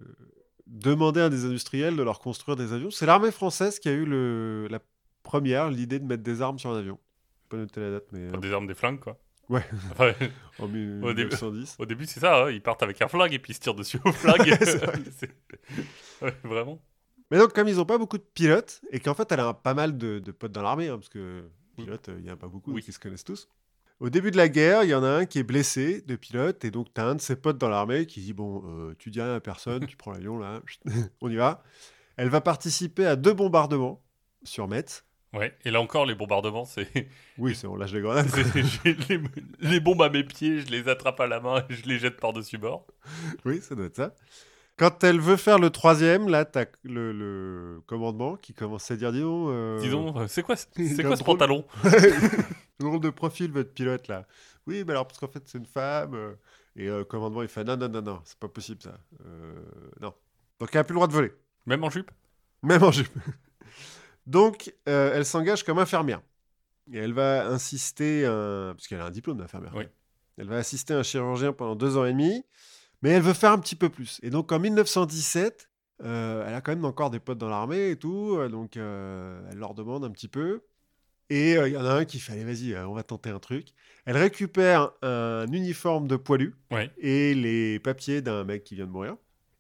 demandé à des industriels de leur construire des avions. C'est l'armée française qui a eu le, la première l'idée de mettre des armes sur un avion. Pas noté la date, mais Enfin, euh, des armes, des flingues, quoi. Ouais. Enfin, en au début. 1910. au début, c'est ça, hein, ils partent avec un flingue et puis ils se tirent dessus au flingue. Vrai. Ouais, vraiment. Mais donc, comme ils n'ont pas beaucoup de pilotes, et qu'en fait, elle a un- pas mal de, de potes dans l'armée, hein, parce que pilotes, euh, il y en a pas beaucoup, Oui. ils se connaissent tous. Au début de la guerre, il y en a un qui est blessé de pilote, et donc tu as un de ses potes dans l'armée qui dit Bon, euh, tu dis rien à personne, tu prends l'avion là, on y va. Elle va participer à deux bombardements sur Metz. Ouais. Et là encore, les bombardements, c'est. Oui, c'est on lâche des grenades. les, les bombes à mes pieds, je les attrape à la main et je les jette par-dessus bord. oui, ça doit être ça. Quand elle veut faire le troisième, là, tu as le, le commandement qui commence à dire Dis donc, euh, Disons, euh, c'est quoi, ce- il c'est a quoi ce drôle- pantalon drôle de profil, votre pilote, là. Oui, mais alors, parce qu'en fait, c'est une femme. euh, et euh, le commandement, il fait Non, non, non, non, c'est pas possible, ça. Euh, non. Donc, elle n'a plus le droit de voler, Même en jupe? Même en jupe. Donc, euh, elle s'engage comme infirmière. Et elle va insister, un... parce qu'elle a un diplôme d'infirmière. Oui. Elle va assister un chirurgien pendant deux ans et demi, mais elle veut faire un petit peu plus. Et donc, en 1917, euh, elle a quand même encore des potes dans l'armée et tout, euh, donc euh, elle leur demande un petit peu. Et euh, il y en a un qui fait, allez, vas-y, on va tenter un truc. Elle récupère un uniforme de poilu Ouais. et les papiers d'un mec qui vient de mourir.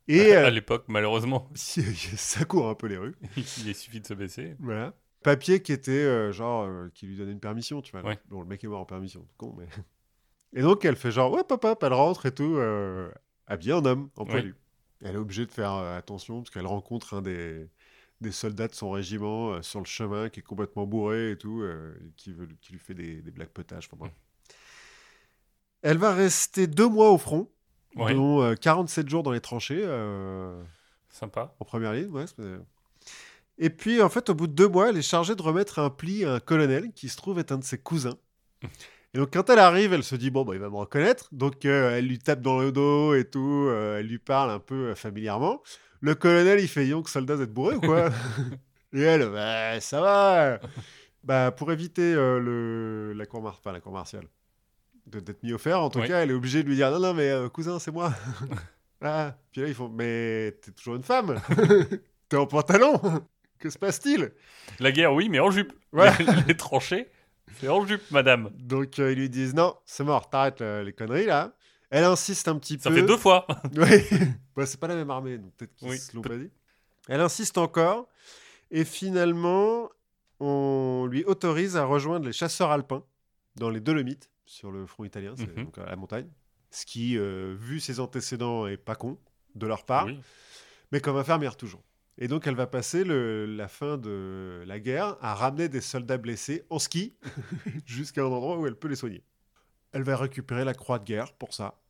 Et à euh, l'époque, malheureusement, ça court un peu les rues. il suffit de se baisser. Voilà. papier qui était genre qui lui donnait une permission, tu vois. Ouais. Bon, le mec est mort en permission, con, mais. Et donc elle fait genre ouais papa, elle rentre et tout, euh, habillée en homme, en Ouais. poilu. Elle est obligée de faire euh, attention parce qu'elle rencontre un des des soldats de son régiment euh, sur le chemin qui est complètement bourré et tout, euh, qui, veut, qui lui fait des, des blagues potages. Enfin, bref. Elle va rester deux mois au front, Ouais, dont euh, 47 jours dans les tranchées. sympa. en première ligne, ouais. Et puis, en fait, au bout de deux mois, elle est chargée de remettre un pli à un colonel qui se trouve être un de ses cousins. Et donc, quand elle arrive, elle se dit, bon, bah, il va me reconnaître. Donc, euh, elle lui tape dans le dos et tout. euh, elle lui parle un peu euh, familièrement. Le colonel, il fait, donc, soldat, vous êtes bourré ou quoi Et elle, bah, ça va. bah, pour éviter le... la, cour mar- enfin, la cour martiale de- d'être mis au fer, en tout cas, elle est obligée de lui dire, non, non, mais cousin, c'est moi. Ah, puis là, ils font Mais t'es toujours une femme T'es en pantalon Que se passe-t-il? La guerre, oui, mais en jupe. Ouais. Les, les tranchées, c'est en jupe, madame. Donc, euh, ils lui disent Non, c'est mort, t'arrêtes euh, les conneries là. Elle insiste un petit Ça peu. fait deux fois. Ouais. Bah, c'est pas la même armée, donc peut-être qu'ils Oui, se l'ont pas dit. Elle insiste encore. Et finalement, on lui autorise à rejoindre les chasseurs alpins dans les Dolomites, sur le front italien, c'est Mhm. donc à la montagne. Ce qui, euh, vu ses antécédents, est pas con de leur part. Oui. mais comme infirmière toujours. Et donc elle va passer le- la fin de la guerre à ramener des soldats blessés en ski jusqu'à un endroit où elle peut les soigner. Elle va récupérer la croix de guerre pour ça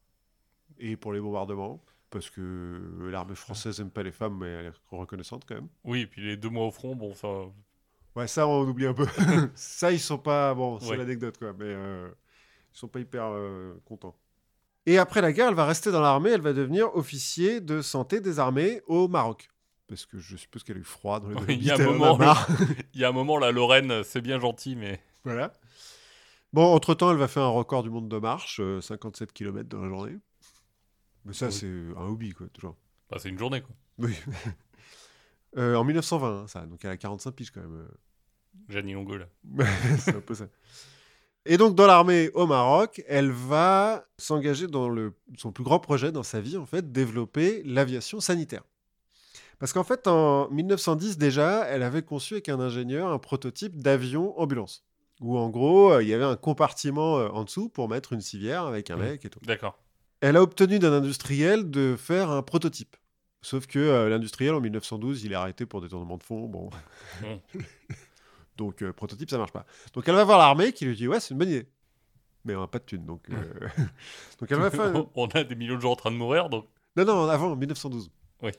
et pour les bombardements parce que l'armée française n'aime pas les femmes mais elle est reconnaissante quand même. Oui, et puis les deux mois au front, bon, ça. Ouais, ça on oublie un peu. ça ils sont pas bon, c'est Ouais. l'anecdote quoi, mais euh, ils sont pas hyper euh, contents. Et après la guerre, elle va rester dans l'armée, elle va devenir officier de santé des armées au Maroc. Parce que je suppose qu'elle a eu froid dans les Oui, Dolomites, il y a un moment. Il y a un moment, la Lorraine, c'est bien gentil, mais. Voilà. Bon, entre-temps, elle va faire un record du monde de marche, euh, 57 km dans la journée. Mais ça, Oui. c'est un hobby, quoi, toujours. Bah, c'est une journée, quoi. Oui. Euh, en 1920, hein, ça. Donc, elle a 45 piges, quand même. Jeannie Longo, là. c'est un peu ça. Et donc, dans l'armée au Maroc, elle va s'engager dans le, son plus grand projet dans sa vie, en fait, développer l'aviation sanitaire. Parce qu'en fait, en 1910 déjà, elle avait conçu avec un ingénieur un prototype d'avion ambulance. Où en gros, euh, il y avait un compartiment euh, en dessous pour mettre une civière avec un Mhm. mec et tout. D'accord. Elle a obtenu d'un industriel de faire un prototype. Sauf que euh, l'industriel, en 1912, il est arrêté pour détournement de fonds. Bon. Donc, euh, prototype, ça marche pas. Donc, elle va voir l'armée qui lui dit Ouais, c'est une bonne idée. Mais on n'a pas de thunes. Donc, euh, donc elle va faire. On a des millions de gens en train de mourir, donc. Non, non, avant, 1912. Oui.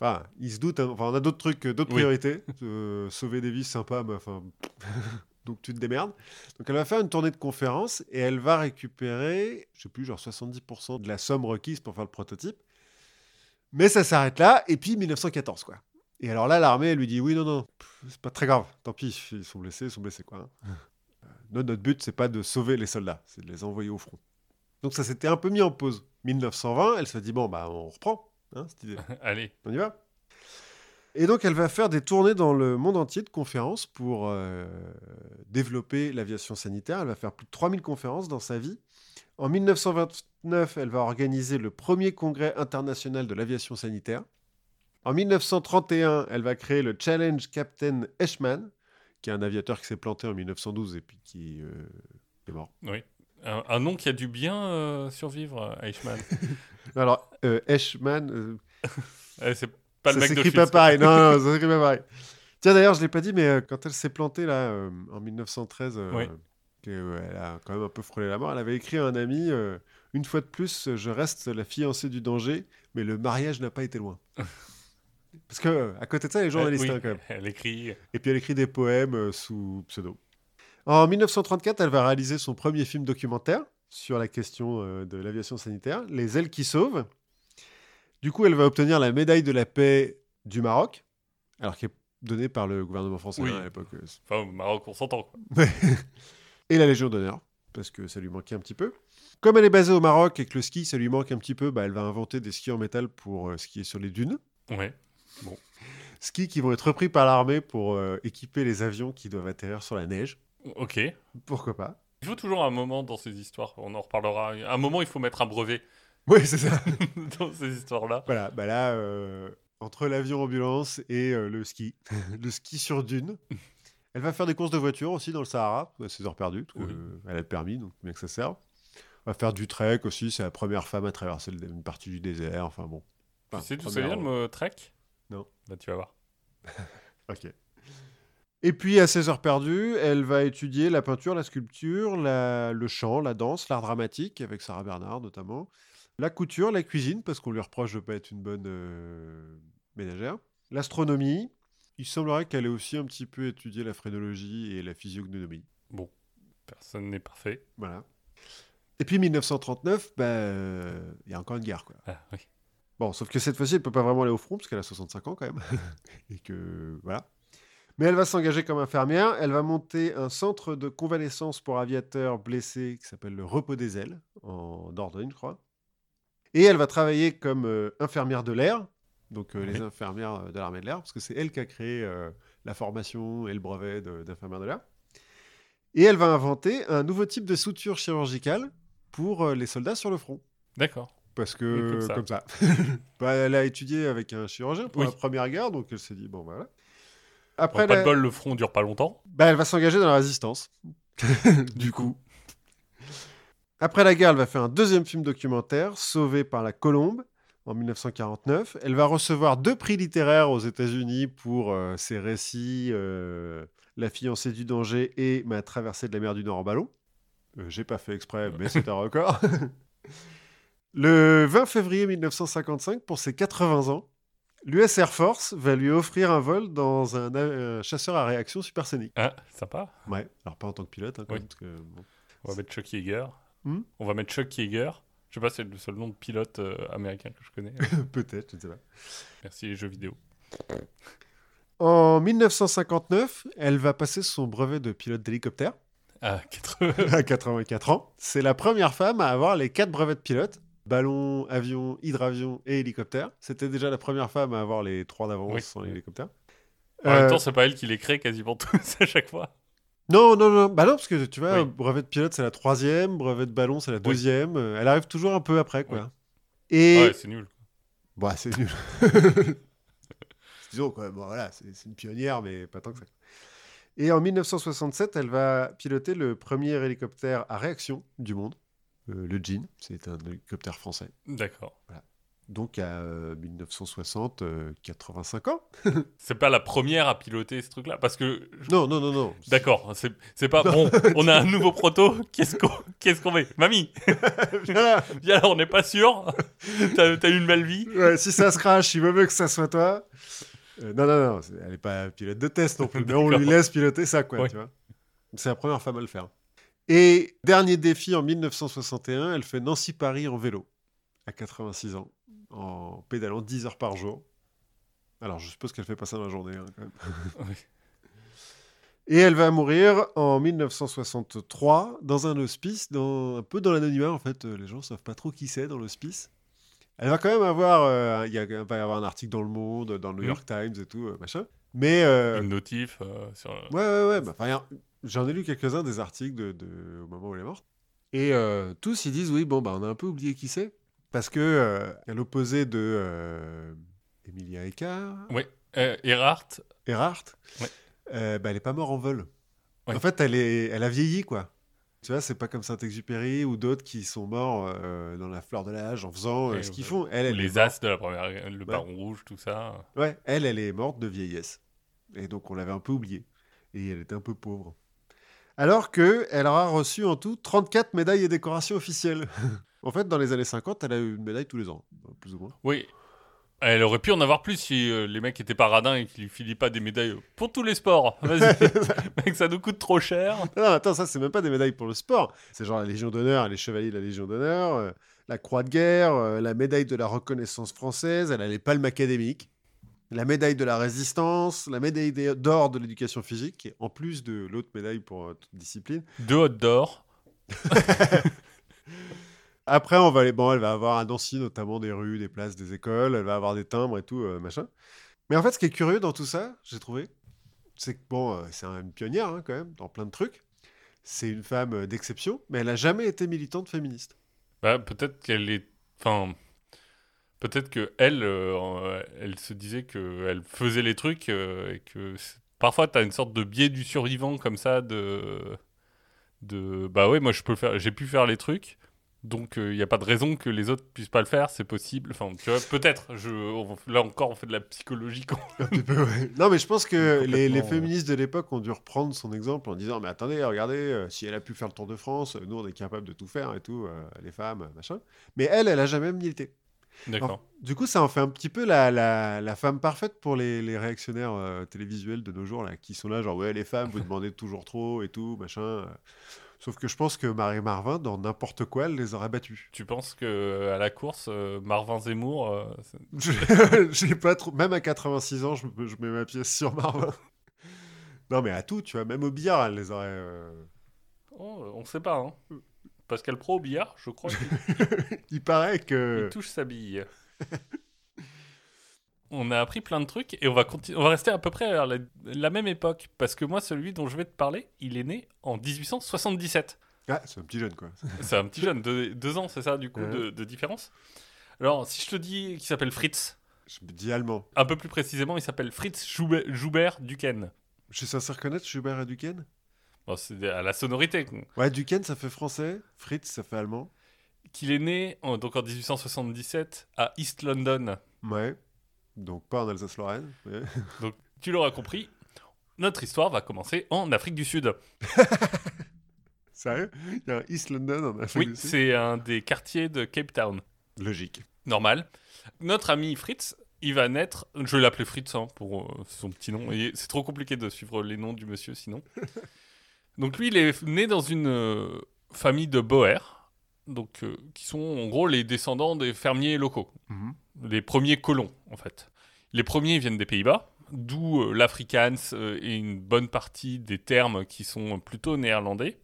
Enfin, il se doute. hein. Enfin, on a d'autres trucs, d'autres Oui. priorités. Euh, sauver des vies, sympa, mais enfin. Donc, tu te démerdes. Donc, elle va faire une tournée de conférences et elle va récupérer, je sais plus, genre 70% de la somme requise pour faire le prototype. Mais ça s'arrête là. Et puis, 1914, quoi. Et alors là, l'armée, elle lui dit Oui, non, non, c'est pas très grave. Tant pis, ils sont blessés, ils sont blessés, quoi. hein. Euh, nous, notre but, c'est pas de sauver les soldats, c'est de les envoyer au front. Donc, ça s'était un peu mis en pause. 1920, elle se dit Bon, bah, on reprend, hein, cette idée. Allez. On y va? Et donc, elle va faire des tournées dans le monde entier de conférences pour euh, développer l'aviation sanitaire. Elle va faire plus de 3000 conférences dans sa vie. En 1929, elle va organiser le premier congrès international de l'aviation sanitaire. En 1931, elle va créer le Challenge Captain Eschman, qui est un aviateur qui s'est planté en 1912 et puis qui euh, est mort. Oui. Un, un nom qui a dû bien euh, survivre à Eichmann. Alors, euh, Eschman, euh, Eh, c'est pas le ça mec de Fils, pas pareil. Non, non, ça s'écrit pas pareil. Tiens, d'ailleurs, je l'ai pas dit, mais euh, quand elle s'est plantée là euh, en 1913, euh, Oui. euh, elle a quand même un peu frôlé la mort. Elle avait écrit à un ami euh, une fois de plus, je reste la fiancée du danger, mais le mariage n'a pas été loin. Parce que euh, à côté de ça, elle est journaliste Euh, oui, hein, quand même. Elle écrit. Et puis elle écrit des poèmes euh, sous pseudo. En 1934, elle va réaliser son premier film documentaire sur la question euh, de l'aviation sanitaire, Les ailes qui sauvent. Du coup, elle va obtenir la médaille de la paix du Maroc, alors qui est donnée par le gouvernement français Oui. hein, à l'époque. euh, Enfin, au Maroc, on s'entend. Et la Légion d'honneur, parce que ça lui manquait un petit peu. Comme elle est basée au Maroc et que le ski, ça lui manque un petit peu, bah, elle va inventer des skis en métal pour euh, skier sur les dunes. Ouais. Skis qui vont être repris par l'armée pour euh, équiper les avions qui doivent atterrir sur la neige. Ok. Il Pourquoi pas faut toujours un moment dans ces histoires, on en reparlera. Un moment, il faut mettre un brevet Oui, c'est ça. dans ces histoires-là. Voilà, bah là, euh, entre l'avion ambulance et euh, le ski, le ski sur dune, Elle va faire des courses de voiture aussi dans le Sahara, à ses heures perdues, parce Oui. qu'elle a le permis, donc bien que ça serve. Elle va faire du trek aussi, c'est la première femme à traverser une partie du désert, enfin bon. Enfin, tu sais d'où ça vient le mot trek? Non. Bah, tu vas voir. Ok. Et puis, à ses heures perdues, elle va étudier la peinture, la sculpture, la- le chant, la danse, l'art dramatique, avec Sarah Bernard notamment, la couture, la cuisine, parce qu'on lui reproche de ne pas être une bonne euh, ménagère, l'astronomie. Il semblerait qu'elle ait aussi un petit peu étudié la phrénologie et la physiognomie. Bon, personne n'est parfait. Voilà. Et puis 1939, bah, euh, il y a encore une guerre. Quoi. Ah, oui. Bon, sauf que cette fois-ci, elle peut pas vraiment aller au front, parce qu'elle a 65 ans quand même. et que, voilà. Mais elle va s'engager comme infirmière. Elle va monter un centre de convalescence pour aviateurs blessés qui s'appelle le Repos des ailes, en Dordogne, je crois. Et elle va travailler comme euh, infirmière de l'air, donc euh, les infirmières euh, de l'armée de l'air, parce que c'est elle qui a créé euh, la formation et le brevet d'infirmière de l'air. Et elle va inventer un nouveau type de suture chirurgicale pour les soldats sur le front. D'accord. Parce que, Oui, comme ça. comme ça. Bah, elle a étudié avec un chirurgien pour Oui. la première guerre, donc elle s'est dit, bon, voilà. Bon, Après, pas la- de bol, le front dure pas longtemps. bah, elle va s'engager dans la résistance. du coup. Après la guerre, elle va faire un deuxième film documentaire, Sauvé par la Colombe, en 1949. Elle va recevoir deux prix littéraires aux États-Unis pour euh, ses récits euh, La fiancée du danger et Ma traversée de la mer du Nord en ballon. Euh, J'ai pas fait exprès, mais c'est un record. Le 20 février 1955, pour ses 80 ans, l'US Air Force va lui offrir un vol dans un, un chasseur à réaction supersonique. Ah, sympa. Ouais, alors pas en tant que pilote, hein, quand Oui. même, parce que, bon. On va mettre Chuck Yeager. Hmm? On va mettre Chuck Yeager. Je sais pas, c'est le seul nom de pilote euh, américain que je connais. peut-être, je ne sais pas. Merci les jeux vidéo. En 1959, elle va passer son brevet de pilote d'hélicoptère Ah, 80. à 84 ans. C'est la première femme à avoir les quatre brevets de pilote ballon, avion, hydravion et hélicoptère. C'était déjà la première femme à avoir les trois d'avance Oui. sans l'hélicoptère. En même Euh, temps, c'est pas elle qui les crée quasiment tous à chaque fois. Non, non, non. Bah non, parce que tu vois, Oui. brevet de pilote, c'est la troisième, brevet de ballon, c'est la deuxième. Euh, Elle arrive toujours un peu après, quoi. Et... Ouais, c'est nul. Bah, c'est nul. Disons, quoi, bon, voilà, c'est une pionnière, mais pas tant que ça. Et en 1967, elle va piloter le premier hélicoptère à réaction du monde, euh, le Jean. C'est un hélicoptère français. D'accord. Donc à euh, 1960, euh, 85 ans. C'est pas la première à piloter ce truc-là? Parce que. je- Non, non, non, non. D'accord, c'est c'est pas. Bon, on a un nouveau proto. Qu'est-ce qu'on qu'est-ce qu'on met Mamie, viens là, on n'est pas sûr. T'as eu une belle vie. Ouais, si ça se crache, il vaut mieux que ça soit toi. Euh, non, non, non, elle n'est pas pilote de test non plus, mais on lui laisse piloter ça, quoi, Ouais. tu vois. C'est la première femme à le faire. Et dernier défi, en 1961, elle fait Nancy-Paris en vélo, à 86 ans, en pédalant 10 heures par jour. Alors, je suppose qu'elle fait pas ça dans la journée, hein, quand même. Oui. Et elle va mourir en 1963 dans un hospice, dans, un peu dans l'anonymat en fait. euh, Les gens savent pas trop qui c'est dans l'hospice. Elle va quand même avoir, euh, il y a- il va y avoir un article dans Le Monde, dans le New Mhm. York Times et tout, euh, machin. Mais euh, Une notif sur. le- ouais, ouais, ouais. bah, J'en ai lu quelques-uns des articles de, de- au moment où elle est morte. Et euh, tous ils disent oui, bon, bah, on a un peu oublié qui c'est. Parce que euh, à l'opposé de euh, Emilia Eckart, Ouais. Euh, Earhart, Earhart, Ouais. euh, bah, elle est pas morte en vol. Ouais. En fait, elle, est, elle a vieilli, quoi. Tu vois, c'est pas comme Saint-Exupéry ou d'autres qui sont morts dans la fleur de l'âge en faisant ce qu'ils font. Elle, elle les As de la première. Le Baron Rouge, tout ça. Ouais, elle, elle est morte de vieillesse. Et donc, on l'avait un peu oubliée. Et elle était un peu pauvre. Alors que elle aura reçu en tout 34 médailles et décorations officielles. en fait, dans les années 50, elle a eu une médaille tous les ans, plus ou moins. Oui. Elle aurait pu en avoir plus si euh, les mecs étaient pas radins et qu'ils lui filaient pas des médailles pour tous les sports. Vas-y, mec, ça nous coûte trop cher. Non, non, attends, ça, c'est même pas des médailles pour le sport. C'est genre la Légion d'honneur, les chevaliers de la Légion d'honneur, euh, la Croix de guerre, euh, la médaille de la reconnaissance française, elle a les palmes académiques, la médaille de la résistance, la médaille d'or de l'éducation physique, en plus de l'autre médaille pour euh, toute discipline. Deux hot d'or. Après, on va aller, bon, elle va avoir à Nancy notamment des rues, des places, des écoles, elle va avoir des timbres et tout, euh, machin. Mais en fait, ce qui est curieux dans tout ça, j'ai trouvé, c'est que bon, euh, c'est une pionnière hein, quand même, dans plein de trucs. C'est une femme d'exception, mais elle n'a jamais été militante féministe. Bah, peut-être qu'elle est. Enfin. Peut-être que elle, euh, elle se disait qu'elle faisait les trucs euh, et que parfois, tu as une sorte de biais du survivant comme ça de. de bah ouais, moi, je peux faire, j'ai pu faire les trucs. Donc, il n'y a pas de raison que les autres puissent pas le faire, c'est possible. Enfin, tu vois, peut-être. Je... on- Là encore, on fait de la psychologie. peu, ouais. Non, mais je pense que les, féministes de l'époque ont dû reprendre son exemple en disant Mais attendez, regardez, euh, si elle a pu faire le Tour de France, euh, nous on est capable de tout faire et tout, euh, les femmes, euh, machin. Mais elle, elle a jamais milité. D'accord. Du coup, ça en fait un petit peu la, la, la femme parfaite pour les, les réactionnaires euh, télévisuels de nos jours, là, qui sont là, genre, ouais, les femmes, vous demandez toujours trop et tout, machin. euh. Sauf que je pense que Marie Marvin, dans n'importe quoi, elle les aurait battus. Tu penses que à la course, euh, Marvin Zemmour, euh, J'ai pas trop. Même à 86 ans, je, me- je mets ma pièce sur Marvin. Non, mais à tout, tu vois, même au billard, elle les aurait. euh, oh, on sait pas. Hein. Pascal Pro au billard, je crois qu'il Il paraît que. il touche sa bille. on a appris plein de trucs et on va, on va rester à peu près à la, la même époque. Parce que moi, celui dont je vais te parler, il est né en 1877. Ah, c'est un petit jeune, quoi. C'est un petit jeune, de, deux ans, c'est ça, du coup, Ouais. de, de différence. Alors, si je te dis qu'il s'appelle Fritz, Je me dis allemand. un peu plus précisément, il s'appelle Fritz Joubert, Joubert Duquesne. Je suis censé reconnaître Schubert et Duquesne? Bon, c'est à la sonorité. Ouais, Duquesne, ça fait français. Fritz, ça fait allemand. Qu'il est né en, donc en 1877 à East London. Ouais. Donc pas en Alsace-Lorraine. Donc, tu l'auras compris, notre histoire va commencer en Afrique du Sud. Sérieux? Il y a un East London en Afrique Oui, du Sud? c'est un des quartiers de Cape Town. Logique. Normal. Notre ami Fritz, il va naître. Je vais l'appeler Fritz hein, pour euh, son petit nom. C'est trop compliqué de suivre les noms du monsieur sinon. donc lui, il est né dans une euh, famille de Boers, donc euh, qui sont en gros les descendants des fermiers locaux, Mhm. les premiers colons en fait. Les premiers viennent des Pays-Bas, d'où euh, l'Afrikaans euh, et une bonne partie des termes qui sont plutôt néerlandais.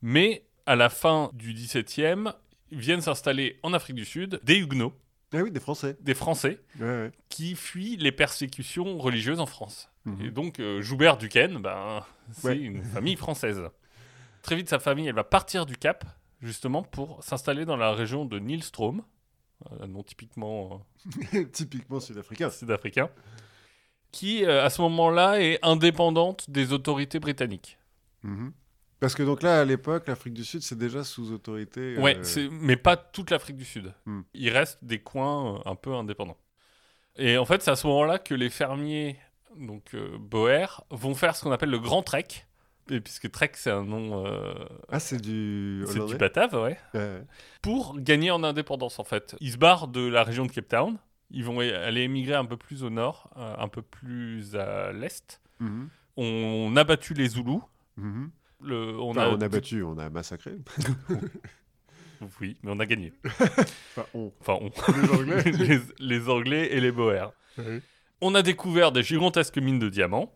Mais à la fin du XVIIe, viennent s'installer en Afrique du Sud des Huguenots, Ah oui, des Français. des Français, Ouais, ouais. qui fuient les persécutions religieuses en France. Mhm. Et donc, euh, Joubert Duquesne, ben, c'est Ouais. une famille française. Très vite, sa famille, elle va partir du Cap, justement, pour s'installer dans la région de Nilstrom, un nom typiquement Typiquement sud-africain. euh, sud-africain, qui, euh, à ce moment-là, est indépendante des autorités britanniques. Mhm. Parce que donc là, à l'époque, l'Afrique du Sud, c'est déjà sous autorité. Ouais, euh, c'est- mais pas toute l'Afrique du Sud. Hmm. Il reste des coins euh, un peu indépendants. Et en fait, c'est à ce moment-là que les fermiers, donc euh, Boer, vont faire ce qu'on appelle le Grand Trek. Et puisque Trek, c'est un nom, euh, Ah, c'est du. c'est du batave, ouais. Ouais. Pour gagner en indépendance, en fait. Ils se barrent de la région de Cape Town. Ils vont aller émigrer un peu plus au nord, euh, un peu plus à l'est. Mhm. On a battu les Zoulous. Mhm. Le, on, Enfin, a, on a battu, on a massacré. Oui, mais on a gagné. Enfin, on. Enfin, on. Les Anglais. les, les Anglais et les Boers. On a découvert des gigantesques mines de diamants.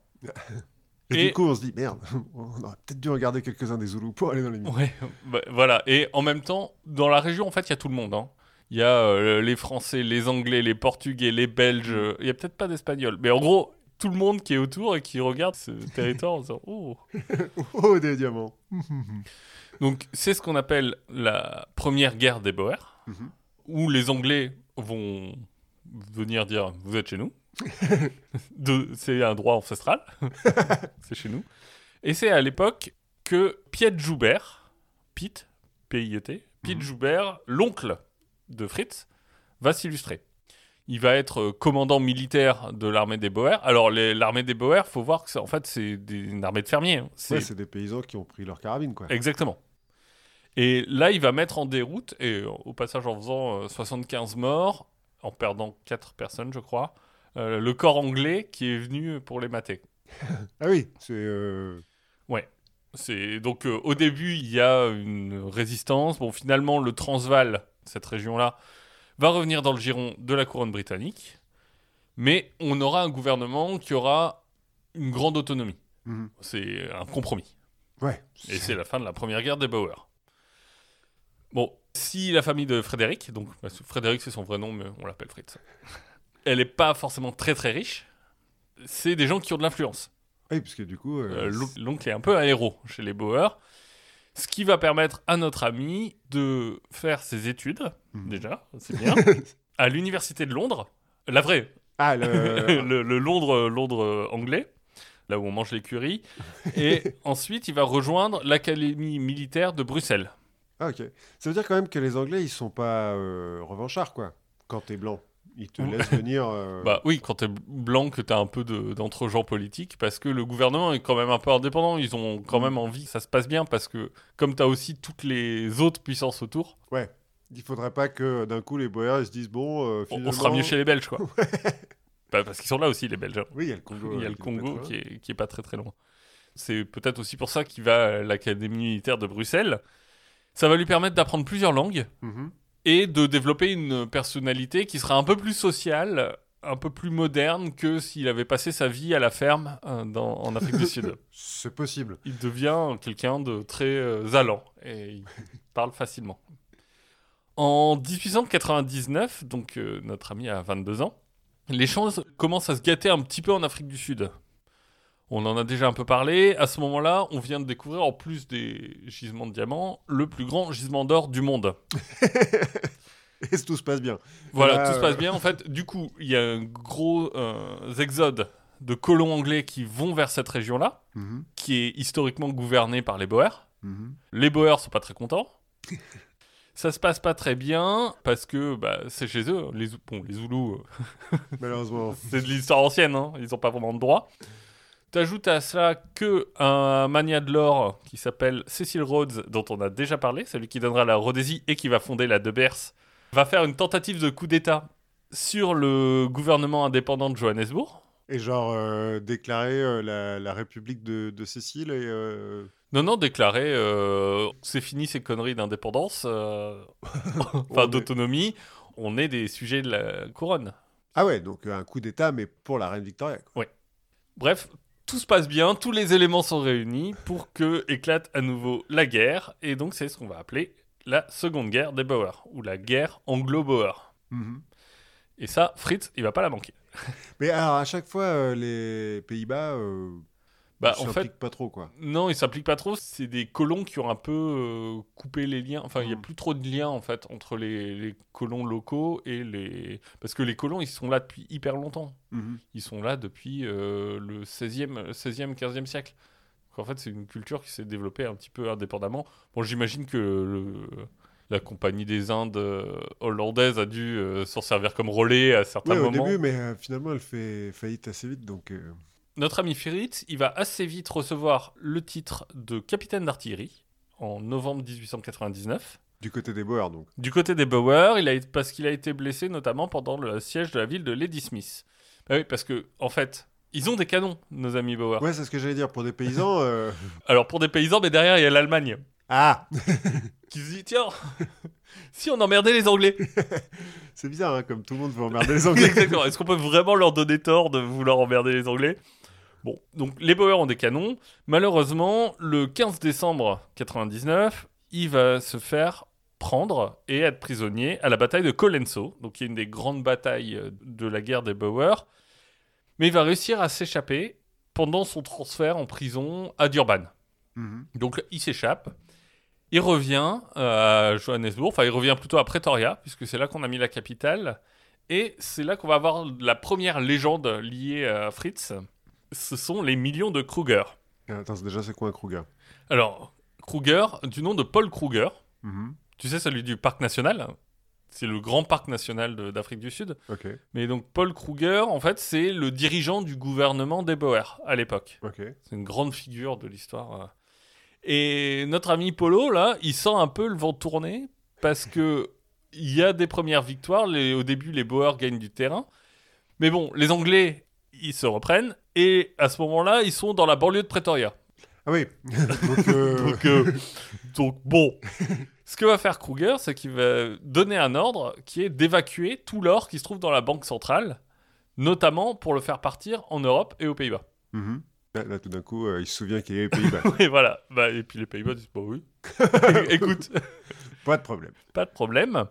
Et, Et- du coup, on se dit, merde, on aurait peut-être dû regarder quelques-uns des Zoulous pour aller dans les mines. Ouais, bah, voilà. Et en même temps, dans la région, en fait, il y a tout le monde. hein. Il y a euh, les Français, les Anglais, les Portugais, les Belges. euh, Il y a peut-être pas d'Espagnols. Mais en gros, tout le monde qui est autour et qui regarde ce territoire en disant Oh Oh, des diamants. Donc, c'est ce qu'on appelle la première guerre des Boers, Mhm. où les Anglais vont venir dire Vous êtes chez nous. C'est un droit ancestral. c'est chez nous. Et c'est à l'époque que Piet Joubert, Piet, P-I-E-T, Piet Mhm. Joubert, l'oncle de Fritz, va s'illustrer. Il va être euh, commandant militaire de l'armée des Boers. Alors, l'armée des Boers, faut voir que c'est- en fait, c'est une armée de fermiers. hein. C'est Ouais, c'est des paysans qui ont pris leur carabine, quoi. Exactement. Et là, il va mettre en déroute, et euh, au passage en faisant euh, 75 morts, en perdant 4 personnes, je crois, euh, le corps anglais qui est venu pour les mater. Ah oui, c'est. euh, C'est donc euh, au début il y a une résistance. Bon, finalement le Transvaal, cette région-là, va revenir dans le giron de la couronne britannique, mais on aura un gouvernement qui aura une grande autonomie. mhm. C'est un compromis. Ouais. Et c'est la fin de la première guerre des Boers. Bon, si la famille de Frédéric, donc Frédéric c'est son vrai nom, mais on l'appelle Fritz, elle n'est pas forcément très très riche, c'est des gens qui ont de l'influence. Oui, parce que du coup. euh, Euh, l'on- L'oncle est un peu un héros chez les Boers, ce qui va permettre à notre ami de faire ses études, Mhm. déjà, c'est bien, à l'université de Londres, la vraie, Ah, le. le, le Londres, Londres anglais, là où on mange les curries. Et ensuite, il va rejoindre l'Académie militaire de Bruxelles. Ah, ok. Ça veut dire quand même que les Anglais, ils sont pas euh, revanchards, quoi. Quand t'es blanc, ils te laissent venir. euh, Bah oui, quand t'es blanc, que t'as un peu de- d'entre-gens politiques, parce que le gouvernement est quand même un peu indépendant. Ils ont quand même envie que ça se passe bien, parce que comme t'as aussi toutes les autres puissances autour, Ouais. Il faudrait pas que d'un coup les boyards ils se disent bon. euh, on, on finalement... sera mieux chez les Belges, quoi. Bah, parce qu'ils sont là aussi, les Belges. hein. Oui, il y a le Congo. Il y a euh, le qui Congo qui est, qui est pas très très loin. C'est peut-être aussi pour ça qu'il va à l'Académie militaire de Bruxelles. Ça va lui permettre d'apprendre plusieurs langues Mhm. Et de développer une personnalité qui sera un peu plus sociale, un peu plus moderne que s'il avait passé sa vie à la ferme euh, dans- en Afrique du Sud. C'est possible. Il devient quelqu'un de très euh, allant et il parle facilement. En 1899, donc euh, notre ami a 22 ans, les choses commencent à se gâter un petit peu en Afrique du Sud. On en a déjà un peu parlé. À ce moment-là, on vient de découvrir, en plus des gisements de diamants, le plus grand gisement d'or du monde. Et tout se passe bien. Voilà, Là, tout se euh, passe bien. En fait, du coup, il y a un gros euh, exode de colons anglais qui vont vers cette région-là, Mhm. qui est historiquement gouvernée par les Boers. Mhm. Les Boers sont pas très contents. Ça se passe pas très bien parce que bah, c'est chez eux. Les, bon, les Zoulous, euh, Malheureusement. c'est de l'histoire ancienne, hein, ils ont pas vraiment de droit. T'ajoutes à cela que un mania de l'or qui s'appelle Cecil Rhodes, dont on a déjà parlé, celui qui donnera la Rhodésie et qui va fonder la De Beers, va faire une tentative de coup d'État sur le gouvernement indépendant de Johannesburg. Et genre euh, déclarer euh, la, la République de, de Cécile et. euh, Non, non, déclaré, euh, c'est fini ces conneries d'indépendance, enfin d'autonomie, on est des sujets de la couronne. Ah ouais, donc un coup d'État, mais pour la reine Victoria. quoi. Bref, tout se passe bien, tous les éléments sont réunis pour que éclate à nouveau la guerre, et donc c'est ce qu'on va appeler la seconde guerre des Boers, ou la guerre anglo-boer. Mhm. Et ça, Fritz, il va pas la manquer. Mais alors, à chaque fois, euh, les Pays-Bas, euh, Bah, ils en fait, pas trop, quoi. non, ils s'impliquent pas trop, c'est des colons qui ont un peu euh, coupé les liens, enfin, il y a Mm. plus trop de liens, en fait, entre les, les colons locaux et les... Parce que les colons, ils sont là depuis hyper longtemps. Mhm. Ils sont là depuis euh, le 16e, 16e, 15e siècle. Donc, en fait, c'est une culture qui s'est développée un petit peu indépendamment. Bon, j'imagine que le- la Compagnie des Indes euh, hollandaise a dû s'en servir comme relais à certains Ouais, au moments. début, mais finalement, elle fait faillite assez vite, donc. Notre ami Fritz, il va assez vite recevoir le titre de capitaine d'artillerie en novembre 1899. du côté des Boers, donc. Du côté des Boers, il a, parce qu'il a été blessé notamment pendant le siège de la ville de Ladysmith. Bah oui, parce que, en fait, ils ont des canons, nos amis Boers. Ouais, c'est ce que j'allais dire. Pour des paysans. euh, Alors pour des paysans, mais derrière il y a l'Allemagne Ah qui se dit tiens, si on emmerdait les Anglais. C'est bizarre, hein, comme tout le monde veut emmerder les Anglais. Exactement. Est-ce qu'on peut vraiment leur donner tort de vouloir emmerder les Anglais? Bon, donc les Boers ont des canons. Malheureusement, le 15 décembre 99, il va se faire prendre et être prisonnier à la bataille de Colenso, donc qui est une des grandes batailles euh, de la guerre des Boers. Mais il va réussir à s'échapper pendant son transfert en prison à Durban. Mhm. Donc il s'échappe. Il revient à Johannesburg, enfin il revient plutôt à Pretoria, puisque c'est là qu'on a mis la capitale. Et c'est là qu'on va avoir la première légende liée à Fritz. Ce sont les millions de Kruger. Attends, c'est- déjà, c'est quoi un Kruger? Alors, Kruger, du nom de Paul Kruger, Mhm. tu sais, celui du parc national. C'est le grand parc national de- d'Afrique du Sud. Mais donc Paul Kruger, en fait, c'est le dirigeant du gouvernement des Boers à l'époque. C'est une grande figure de l'histoire. euh. Et notre ami Polo, là, il sent un peu le vent tourner parce que il y a des premières victoires. Les- au début, les Boers gagnent du terrain. Mais bon, les Anglais, ils se reprennent. Et à ce moment-là, ils sont dans la banlieue de Pretoria. Ah oui. donc, euh, Donc, euh, donc bon. Ce que va faire Kruger, c'est qu'il va donner un ordre qui est d'évacuer tout l'or qui se trouve dans la banque centrale, notamment pour le faire partir en Europe et aux Pays-Bas. mhm. Là, là, tout d'un coup, euh, il se souvient qu'il y a les Pays-Bas. Et voilà. Bah, et puis les Pays-Bas disent bah oui. Écoute, pas de problème. pas de problème.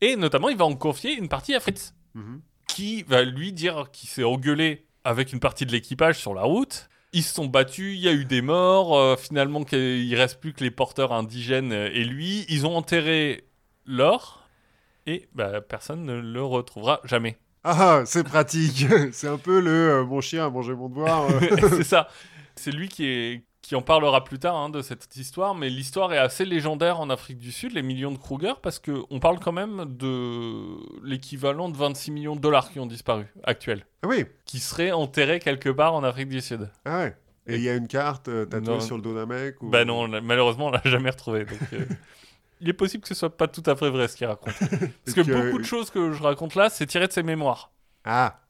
Et notamment, il va en confier une partie à Fritz, Mhm. qui va lui dire qu'il s'est engueulé avec une partie de l'équipage sur la route. Ils se sont battus, il y a eu des morts. euh, finalement, qu'il reste plus que les porteurs indigènes et lui. Ils ont enterré l'or et bah, personne ne le retrouvera jamais. Ah, c'est pratique. c'est un peu le euh, mon chien a mangé mon devoir. euh. c'est ça. C'est lui qui, est, qui en parlera plus tard hein, de cette histoire, mais l'histoire est assez légendaire en Afrique du Sud, les millions de Kruger, parce qu'on parle quand même de l'équivalent de 26 millions de dollars qui ont disparu, actuels, ah oui. qui seraient enterrés quelque part en Afrique du Sud. Ah ouais. Et il y a une carte euh, tatouée Non. sur le dos d'un mec ou... Bah non, on malheureusement, on l'a jamais retrouvé. Donc, euh, il est possible que ce soit pas tout à fait vrai ce qu'il raconte. Parce que- beaucoup de choses que je raconte là, c'est tiré de ses mémoires. Ah.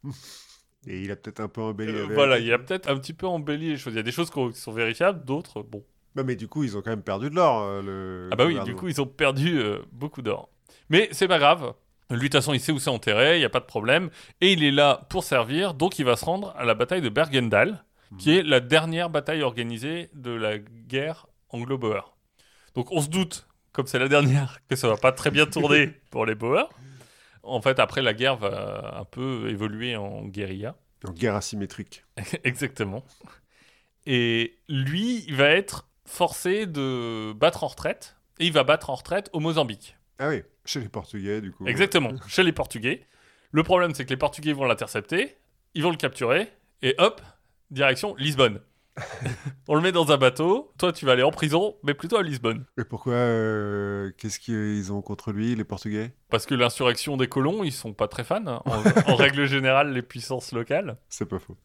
Et il a peut-être un peu embelli. Euh, voilà, il a peut-être un petit peu embelli les choses. Il y a des choses qui sont vérifiables, d'autres, bon. Bah, mais du coup, ils ont quand même perdu de l'or. euh, le Ah bah oui, du coup, ils ont perdu euh, beaucoup d'or. Mais c'est pas grave. Lui, de toute façon, il sait où c'est enterré, il n'y a pas de problème. Et il est là pour servir, donc il va se rendre à la bataille de Bergendal, qui est la dernière bataille organisée de la guerre anglo-boer. Donc on se doute, comme c'est la dernière, que ça va pas très bien tourner pour les Boers. En fait, après, la guerre va un peu évoluer en guérilla. En guerre asymétrique. Exactement. Et lui, il va être forcé de battre en retraite. Et il va battre en retraite au Mozambique. Ah oui, chez les Portugais, du coup. Exactement, chez les Portugais. Le problème, c'est que les Portugais vont l'intercepter, ils vont le capturer, et hop, direction Lisbonne. On le met dans un bateau, toi tu vas aller en prison, mais plutôt à Lisbonne. Et pourquoi euh, Qu'est-ce qu'ils ont contre lui, les Portugais? Parce que l'insurrection des colons, ils sont pas très fans, hein, en, en règle générale, les puissances locales. C'est pas faux.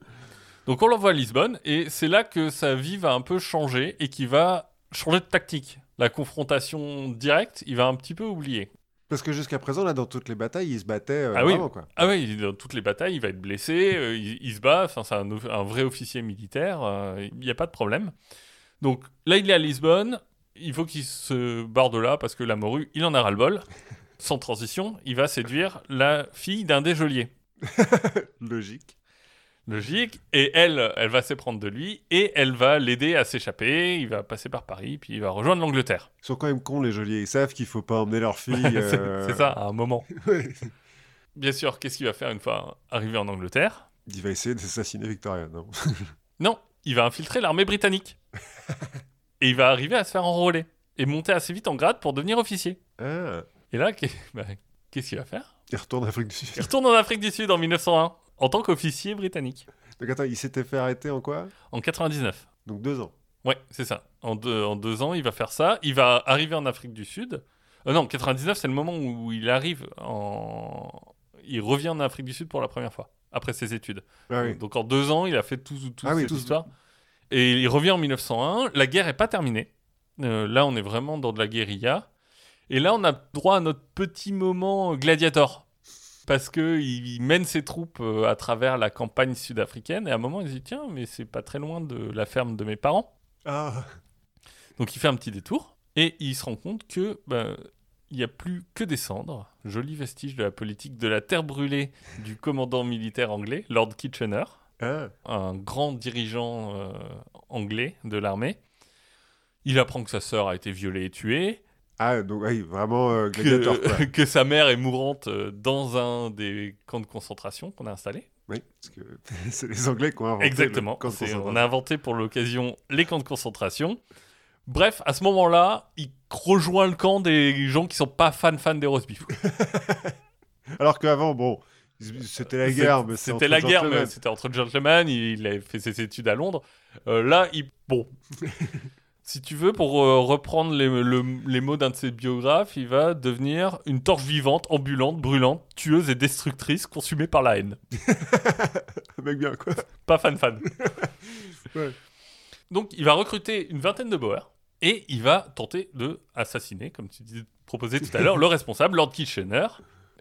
Donc on l'envoie à Lisbonne, et c'est là que sa vie va un peu changer, et qu'il va changer de tactique. La confrontation directe, il va un petit peu oublier. Parce que jusqu'à présent, là, dans toutes les batailles, ils se battaient euh, Ah oui. vraiment, quoi. Ah oui, dans toutes les batailles, il va être blessé, euh, il, il se bat, enfin, c'est un, vrai officier militaire, euh, il n'y a pas de problème. Donc là, il est à Lisbonne, il faut qu'il se barre de là parce que la morue, il en a ras-le-bol. Sans transition, il va séduire la fille d'un des geôliers. Logique. Logique. Et elle, elle va s'éprendre de lui et elle va l'aider à s'échapper. Il va passer par Paris, puis il va rejoindre l'Angleterre. Ils sont quand même cons, les geôliers. Ils savent qu'il faut pas emmener leur fille. C'est euh, c'est ça, à un moment. ouais. Bien sûr, qu'est-ce qu'il va faire une fois arrivé en Angleterre? Il va essayer d'assassiner Victoria, non? Non, il va infiltrer l'armée britannique. et il va arriver à se faire enrôler et monter assez vite en grade pour devenir officier. Ah. Et là, bah, qu'est-ce qu'il va faire? Il retourne en Afrique du Il Sud. retourne en Afrique du Sud en 1901 en tant qu'officier britannique. Donc attends, il s'était fait arrêter en quoi? En 99. Donc deux ans. Ouais, c'est ça. En deux, en deux ans, il va faire ça. Il va arriver en Afrique du Sud. Euh, non, 99, c'est le moment où il arrive en... Il revient en Afrique du Sud pour la première fois, après ses études. Ah oui. Donc en deux ans, il a fait tout, tout Ah oui, cette tout- histoire. Et il revient en 1901. La guerre est pas terminée. Euh, là, on est vraiment dans de la guérilla. Et là, on a droit à notre petit moment gladiator. Parce que il mène ses troupes euh, à travers la campagne sud-africaine. Et à un moment, il se dit Tiens, mais c'est pas très loin de la ferme de mes parents. Ah. Donc il fait un petit détour. Et il se rend compte que. ben, il n'y a plus que des cendres, joli vestige de la politique de la terre brûlée du commandant militaire anglais, Lord Kitchener Ah. un grand dirigeant euh, anglais de l'armée. Il apprend que sa sœur a été violée et tuée, Ah, donc oui, vraiment euh, quoi. que, que sa mère est mourante euh, dans un des camps de concentration qu'on a installés. Oui, parce que c'est les Anglais qui ont inventé Exactement. le camp de C'est- concentration. on a inventé pour l'occasion les camps de concentration. Bref, à ce moment-là, il rejoint le camp des gens qui sont pas fans fans des roast beef. Alors qu'avant, bon, c'était la guerre, mais C'était la guerre, gentlemen. mais c'était entre gentlemen. Il, il a fait ses études à Londres. Euh, là, il bon. Si tu veux, pour euh, reprendre les, le- les mots d'un de ses biographes, il va devenir une torche vivante, ambulante, brûlante, tueuse et destructrice, consumée par la haine. Mec bien, quoi. Pas fan fan. Ouais. Donc, il va recruter une vingtaine de boers et il va tenter de assassiner, comme tu dis, proposais tout à l'heure, le responsable, Lord Kitchener.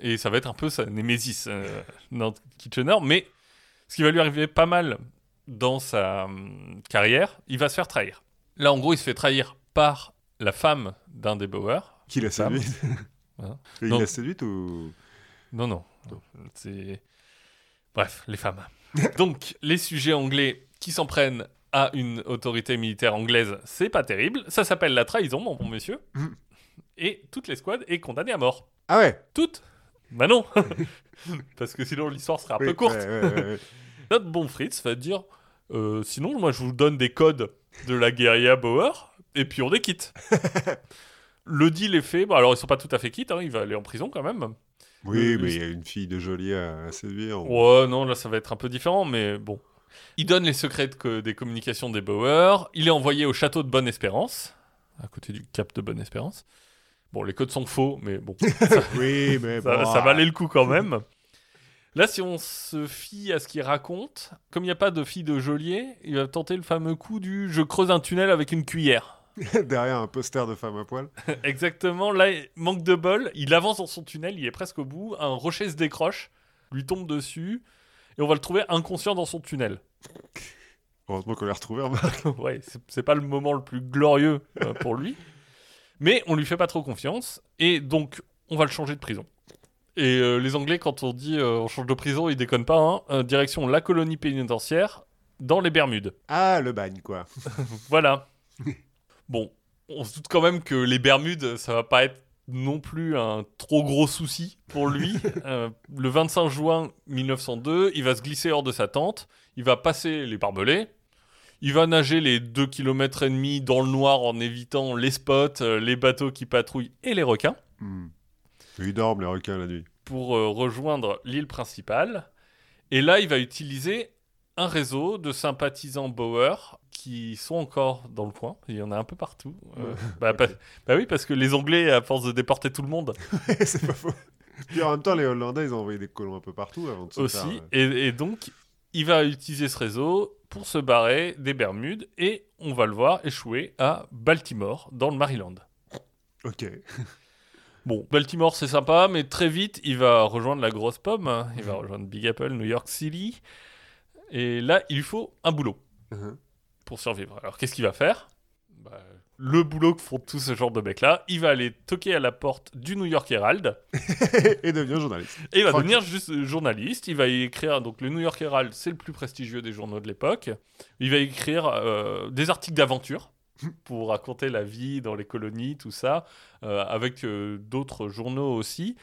Et ça va être un peu sa némésis, euh, Lord Kitchener. Mais ce qui va lui arriver pas mal dans sa hum, carrière, il va se faire trahir. Là, en gros, il se fait trahir par la femme d'un des boers. Qui l'a séduite Voilà. Il Donc- l'a séduite ou Non, non. C'est. Bref, les femmes. Donc, les sujets anglais qui s'en prennent à une autorité militaire anglaise, c'est pas terrible. Ça s'appelle la trahison, mon bon monsieur. Mhm. Et toute l'escouade est condamnée à mort. Ah ouais? Toutes? Bah non Parce que sinon l'histoire serait un Oui, peu courte. ouais, ouais, ouais, ouais. Notre bon Fritz va dire euh, Sinon, moi je vous donne des codes de la guérilla Bauer, et puis on est quitte. Le deal est fait. Bon, alors ils sont pas tout à fait quittes, hein, il va aller en prison quand même. Oui, Le- mais il y a une fille de Jolie à, à séduire. Ouais, non, là ça va être un peu différent, mais bon. Il donne les secrets de des communications des Bauer. Il est envoyé au château de Bonne-Espérance, à côté du cap de Bonne-Espérance. Bon, les codes sont faux, mais bon, Oui, mais ça, bon, ça ah. valait le coup quand même. Là, si on se fie à ce qu'il raconte, comme il n'y a pas de fille de geôlier, il va tenter le fameux coup du je creuse un tunnel avec une cuillère. derrière un poster de femme à poil. Exactement, là, manque de bol, il avance dans son tunnel, il est presque au bout, un rocher se décroche, lui tombe dessus, et on va le trouver inconscient dans son tunnel. Heureusement qu'on l'a retrouvé, remarque. ouais, c'est- c'est pas le moment le plus glorieux euh, pour lui. Mais on lui fait pas trop confiance. Et donc, on va le changer de prison. Et euh, les Anglais, quand on dit euh, on change de prison, ils déconnent pas. hein. Euh, direction la colonie pénitentiaire dans les Bermudes. Ah, le bagne, quoi. Voilà. bon, on se doute quand même que les Bermudes, ça va pas être non plus un trop gros souci pour lui. Euh, le 25 juin 1902, il va se glisser hors de sa tente, il va passer les barbelés, il va nager les 2 km et demi dans le noir en évitant les spots, euh, les bateaux qui patrouillent et les requins Hmm. Ils dorment, les requins, la nuit. pour euh, rejoindre l'île principale. Et là, il va utiliser un réseau de sympathisants Bauer qui sont encore dans le coin. Il y en a un peu partout. Euh, bah, bah- bah oui, parce que les Anglais, à force de déporter tout le monde c'est pas faux. Puis en même temps, les Hollandais, ils ont envoyé des colons un peu partout avant de se aussi, faire, euh, et, et donc il va utiliser ce réseau pour se barrer des Bermudes et on va le voir échouer à Baltimore, dans le Maryland. Ok. Bon, Baltimore c'est sympa, mais très vite il va rejoindre la grosse pomme, hein. il va rejoindre Big Apple, New York City, et là il lui faut un boulot Mhm. pour survivre. Alors qu'est-ce qu'il va faire? Bah, Le boulot que font tous ce genre de mecs-là, il va aller toquer à la porte du New York Herald, Et devient journaliste. et il va Tranquille. devenir juste euh, journaliste, il va y écrire, donc le New York Herald c'est le plus prestigieux des journaux de l'époque, il va écrire euh, des articles d'aventure pour raconter la vie dans les colonies, tout ça, euh, avec euh, d'autres journaux aussi.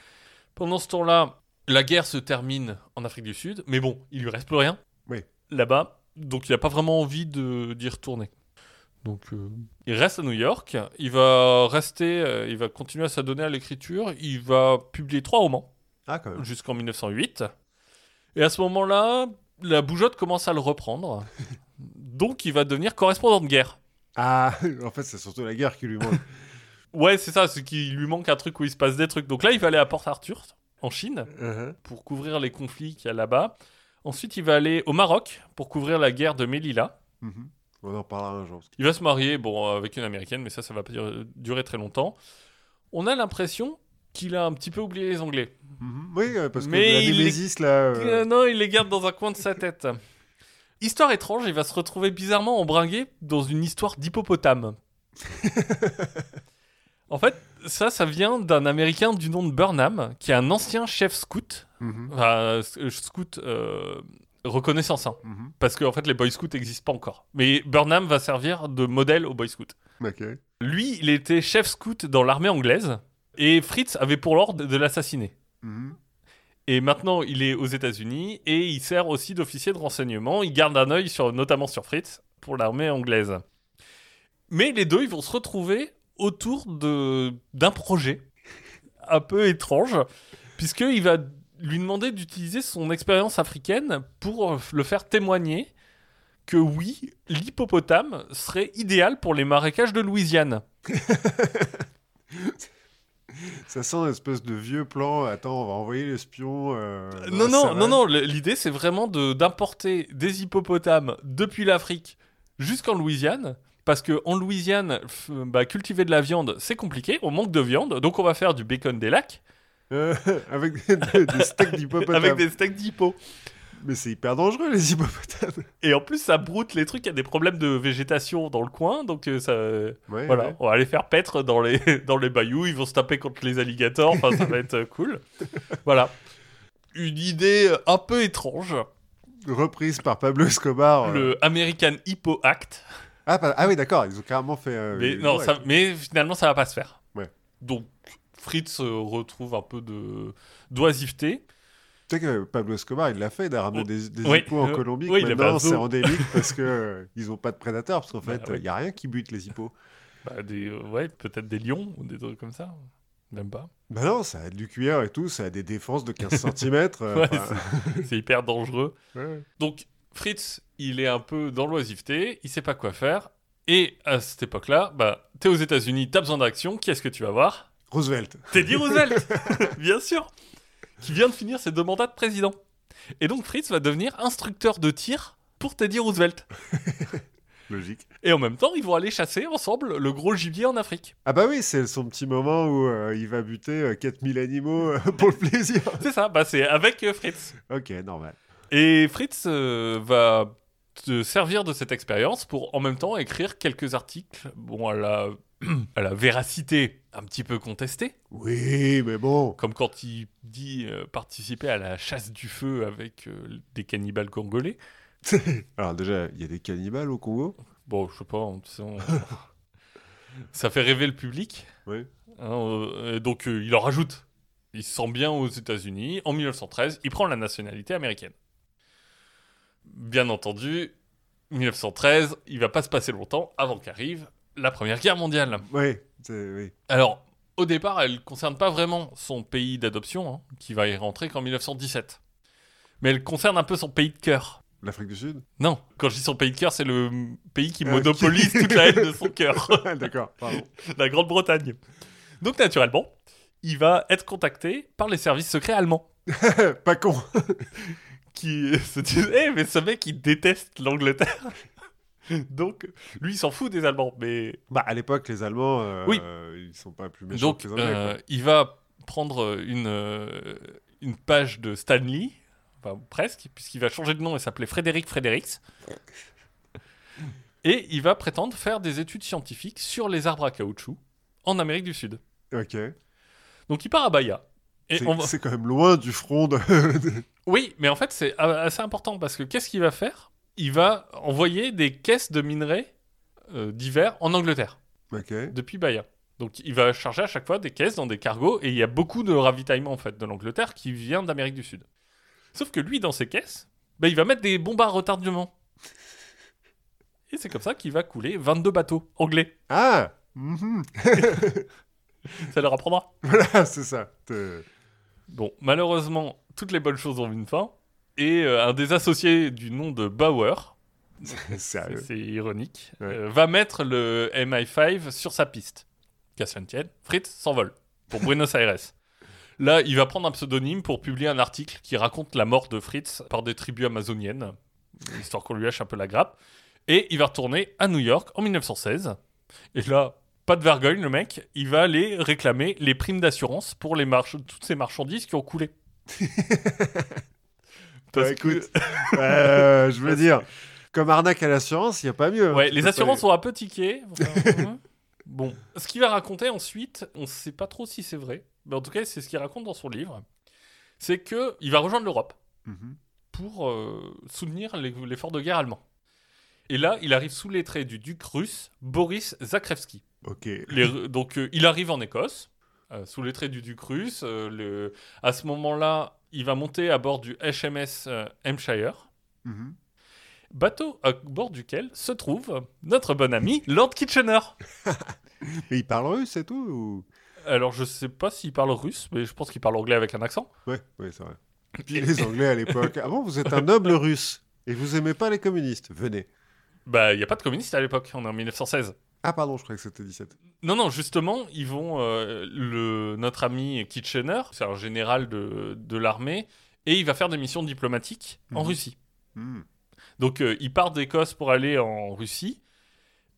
Pendant ce temps-là, la guerre se termine en Afrique du Sud, mais bon, il lui reste plus rien Oui. là-bas, donc il n'a pas vraiment envie de- d'y retourner. Donc euh, il reste à New York, il va rester, il va continuer à s'adonner à l'écriture, il va publier trois romans Ah, jusqu'en 1908. Et à ce moment-là, la bougeotte commence à le reprendre. Donc il va devenir correspondant de guerre. Ah, en fait, c'est surtout la guerre qui lui manque. Ouais, c'est ça, c'est qu'il lui manque un truc où il se passe des trucs. Donc là, il va aller à Port Arthur, en Chine, Mhm. pour couvrir les conflits qu'il y a là-bas. Ensuite, il va aller au Maroc pour couvrir la guerre de Melilla. Mhm. On en parlera un jour. Il va se marier, bon, avec une américaine, mais ça, ça va pas durer, très longtemps. On a l'impression qu'il a un petit peu oublié les Anglais. Mhm. Oui, euh, parce que Mais la Némésis, là... euh, Euh, non, il les garde dans un coin de sa tête. Histoire étrange, il va se retrouver bizarrement embringué dans une histoire d'hippopotame. en fait, ça, ça vient d'un Américain du nom de Burnham, qui est un ancien chef scout, mhm. enfin, euh, scout euh, reconnaissance, hein, Mhm. parce qu'en fait, les Boy Scouts n'existent pas encore. Mais Burnham va servir de modèle aux Boy Scouts. Lui, il était chef scout dans l'armée anglaise, et Fritz avait pour l'ordre de l'assassiner. Mhm. Et maintenant, il est aux États-Unis et il sert aussi d'officier de renseignement. Il garde un œil notamment sur Fritz pour l'armée anglaise. Mais les deux, ils vont se retrouver autour d'un projet un peu étrange, puisqu'il va lui demander d'utiliser son expérience africaine pour le faire témoigner que oui, l'hippopotame serait idéal pour les marécages de Louisiane. Ça sent une espèce de vieux plan. Attends, on va envoyer l'espion. euh, Non, non, non, non, l'idée c'est vraiment de- d'importer des hippopotames depuis l'Afrique jusqu'en Louisiane. Parce que en Louisiane, bah, cultiver de la viande, c'est compliqué, on manque de viande, donc on va faire du bacon des lacs Euh, avec des, des- steaks d'hippopotame. avec des steaks d'hippo. Mais c'est hyper dangereux, les hippopotames. Et en plus, ça broute les trucs, il y a des problèmes de végétation dans le coin, donc euh, ça. Ouais, Voilà, ouais. on va les faire paître dans les, dans les bayous, ils vont se taper contre les alligators, enfin ça va être euh, cool. Voilà. Une idée euh, un peu étrange, Reprise par Pablo Escobar. euh. le American Hippo Act. Ah, pas- ah oui, d'accord, ils ont carrément fait. euh, Mais, non, ouais. ça- mais finalement, ça va pas se faire. Ouais. Donc, Fritz retrouve un peu de d'oisiveté. Tu sais que Pablo Escobar, il l'a fait, il a ramené des, des Oui. hippos en Euh, Colombie. oui, maintenant, c'est endémique parce que euh, ils ont pas de prédateurs. Parce qu'en Bah, fait, il oui. y a rien qui bute les hippos. Bah, des, euh, ouais, peut-être des lions ou des trucs comme ça. Même pas. Bah non, ça a du cuir et tout, ça a des défenses de 15 cm. Ouais, C'est hyper dangereux. Donc Fritz, il est un peu dans l'oisiveté, il sait pas quoi faire. Et à cette époque-là, bah, t'es aux États-Unis, t'as besoin d'action, qui est-ce que tu vas voir? Roosevelt. Teddy Roosevelt Bien sûr Qui vient de finir ses deux mandats de président. Et donc Fritz va devenir instructeur de tir pour Teddy Roosevelt. Logique. Et en même temps, ils vont aller chasser ensemble le gros gibier en Afrique. Ah bah oui, c'est son petit moment où euh, il va buter euh, 4000 animaux euh, pour le plaisir. C'est ça, bah c'est avec euh, Fritz. ok, normal. Et Fritz euh, va te servir de cette expérience pour en même temps écrire quelques articles, bon, à la, à la véracité un petit peu contestée, Oui, mais bon. comme quand il dit euh, participer à la chasse du feu avec euh, des cannibales congolais. Alors déjà, il y a des cannibales au Congo Bon, je sais pas, on- ça fait rêver le public. Oui. Hein, euh, donc il en rajoute. Il se sent bien aux États-Unis. En 1913, il prend la nationalité américaine. Bien entendu, 1913, il va pas se passer longtemps avant qu'arrive la Première Guerre mondiale. Oui, oui. Alors, au départ, elle ne concerne pas vraiment son pays d'adoption, hein, qui va y rentrer qu'en 1917. Mais elle concerne un peu son pays de cœur. L'Afrique du Sud? Non, quand je dis son pays de cœur, c'est le pays qui Euh, monopolise toute la haine de son cœur. D'accord, pardon. la Grande-Bretagne. Donc naturellement, il va être contacté par les services secrets allemands pas con. qui se disent "Eh mais ce mec il déteste l'Angleterre." Donc lui il s'en fout des Allemands mais Bah, à l'époque, les Allemands, euh, Oui. ils sont pas plus méchants donc que les Anglais. euh, il va prendre une euh, une page de Stanley enfin presque puisqu'il va changer de nom et s'appeler Frédéric Fredericks. Et il va prétendre faire des études scientifiques sur les arbres à caoutchouc en Amérique du Sud. Ok. Donc il part à Bahia. C'est va- quand même loin du front de... Oui, mais en fait, c'est assez important parce que qu'est-ce qu'il va faire? Il va envoyer des caisses de minerais euh, divers en Angleterre, depuis Bahia. Donc, il va charger à chaque fois des caisses dans des cargos et il y a beaucoup de ravitaillement en fait de l'Angleterre qui vient d'Amérique du Sud. Sauf que lui, dans ses caisses, bah, il va mettre des bombes à retardement. Et c'est comme ça qu'il va couler 22 bateaux anglais. Ah mhm. Ça leur apprendra. Voilà, c'est ça. Bon, malheureusement, toutes les bonnes choses ont une fin. Et euh, un des associés du nom de Bauer, c'est ironique, Ouais. euh, va mettre le MI5 sur sa piste. Qu'à tienne, Fritz s'envole pour Buenos Aires. Là, il va prendre un pseudonyme pour publier un article qui raconte la mort de Fritz par des tribus amazoniennes, histoire qu'on lui lâche un peu la grappe. Et il va retourner à New York en 1916. Et là, pas de vergogne, le mec, il va aller réclamer les primes d'assurance pour les toutes ces marchandises qui ont coulé. Parce Bah, que- euh, je veux dire, comme arnaque à l'assurance, il n'y a pas mieux. hein. Ouais, les assurances sont un peu tickées. Enfin, bon, ce qu'il va raconter ensuite, on ne sait pas trop si c'est vrai, mais en tout cas, c'est ce qu'il raconte dans son livre. C'est que il va rejoindre l'Europe Mhm. pour euh, soutenir les- l'effort de guerre allemand. Et là, il arrive sous les traits du duc russe Boris Zakrevski. Ok. Les- donc, euh, il arrive en Écosse, euh, sous les traits du duc russe. euh, le- à ce moment-là, il va monter à bord du HMS euh, Hampshire, Mhm. bateau à bord duquel se trouve notre bon ami Lord Kitchener. Mais il parle russe et tout ou... Alors, je sais pas s'il parle russe, mais je pense qu'il parle anglais avec un accent. Ouais, ouais, c'est vrai. Puis les Anglais à l'époque. Ah bon, vous êtes un noble russe et vous aimez pas les communistes Venez. Bah, il n'y a pas de communistes à l'époque, on est en 1916. Ah pardon, je croyais que c'était 17. Non, non, justement, ils vont. euh, le, notre ami Kitchener, c'est un général de, de l'armée, et il va faire des missions diplomatiques en Mhm. Russie. Hmm. Donc, euh, il part d'Écosse pour aller en Russie.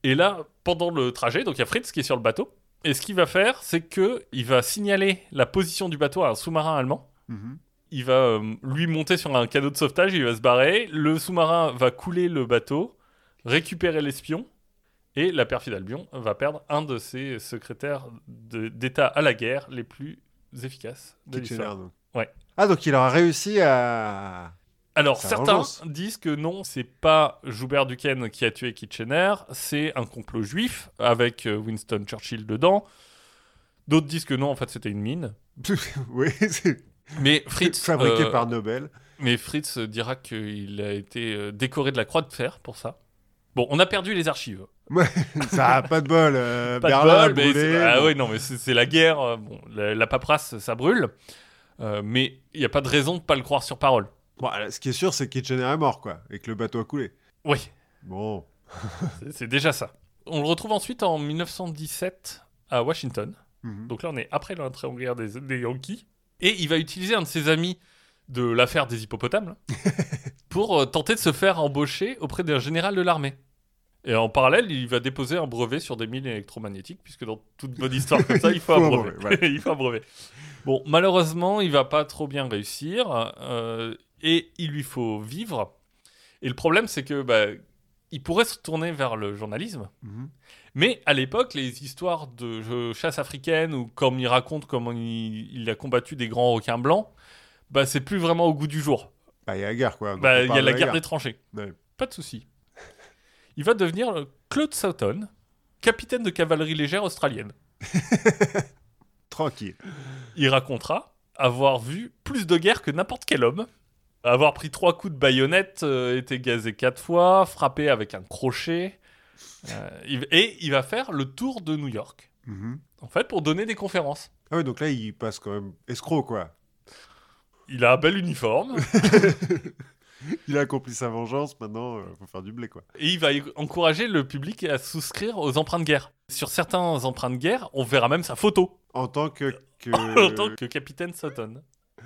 Et là, pendant le trajet, donc il y a Fritz qui est sur le bateau. Et ce qu'il va faire, c'est que il va signaler la position du bateau à un sous-marin allemand. Mhm. Il va euh, lui monter sur un canot de sauvetage, il va se barrer. Le sous-marin va couler le bateau, récupérer l'espion. Et la perfide Albion va perdre un de ses secrétaires d'État à la guerre les plus efficaces de Kitchener, l'histoire. Ouais. Ah, donc il aura réussi à. Alors, certains disent que non, c'est pas Joubert Duquesne qui a tué Kitchener, c'est un complot juif avec euh, Winston Churchill dedans. D'autres disent que non, en fait, c'était une mine. oui, c'est Mais Fritz, fabriqué euh, par Nobel. mais Fritz dira qu'il a été euh, décoré de la croix de fer pour ça. Bon, on a perdu les archives. Ça a pas de bol. euh, Pas Berlin de bol, mais brûlé, ah ouais, non, mais c'est la guerre. euh, Bon, la, la paperasse, ça brûle. Euh, mais il n'y a pas de raison de pas le croire sur parole. Bon, ce qui est sûr, c'est que Kitchener est mort, quoi, et que le bateau a coulé. Oui, Bon. c'est- déjà ça. On le retrouve ensuite en 1917 à Washington. Mhm. Donc là, on est après l'entrée en guerre des, des Yankees. Et il va utiliser un de ses amis de l'affaire des hippopotames là, pour euh, tenter de se faire embaucher auprès d'un général de l'armée. Et en parallèle, il va déposer un brevet sur des mines électromagnétiques, puisque dans toute bonne histoire comme ça, il faut un brevet. voilà. il faut un brevet. Bon, malheureusement, il va pas trop bien réussir, euh, et il lui faut vivre. Et le problème, c'est que bah, il pourrait se tourner vers le journalisme, Mhm. mais à l'époque, les histoires de chasse africaine ou comme il raconte comment il, il a combattu des grands requins blancs, bah c'est plus vraiment au goût du jour. Bah, il y a la guerre, quoi. Bah, il y a la guerre des tranchées. Ouais. Pas de souci. Il va devenir le Claude Soughton, capitaine de cavalerie légère australienne. Tranquille. Il racontera avoir vu plus de guerres que n'importe quel homme, avoir pris trois coups de baïonnette, euh, été gazé quatre fois, frappé avec un crochet, euh, et il va faire le tour de New York, Mhm. en fait, pour donner des conférences. Ah ouais, donc là, il passe quand même escroc, quoi. Il a un bel uniforme Il a accompli sa vengeance, maintenant, euh, faut faire du blé, quoi. et il va encourager le public à souscrire aux emprunts de guerre. Sur certains emprunts de guerre, on verra même sa photo En tant que... que... en tant que capitaine Sutton.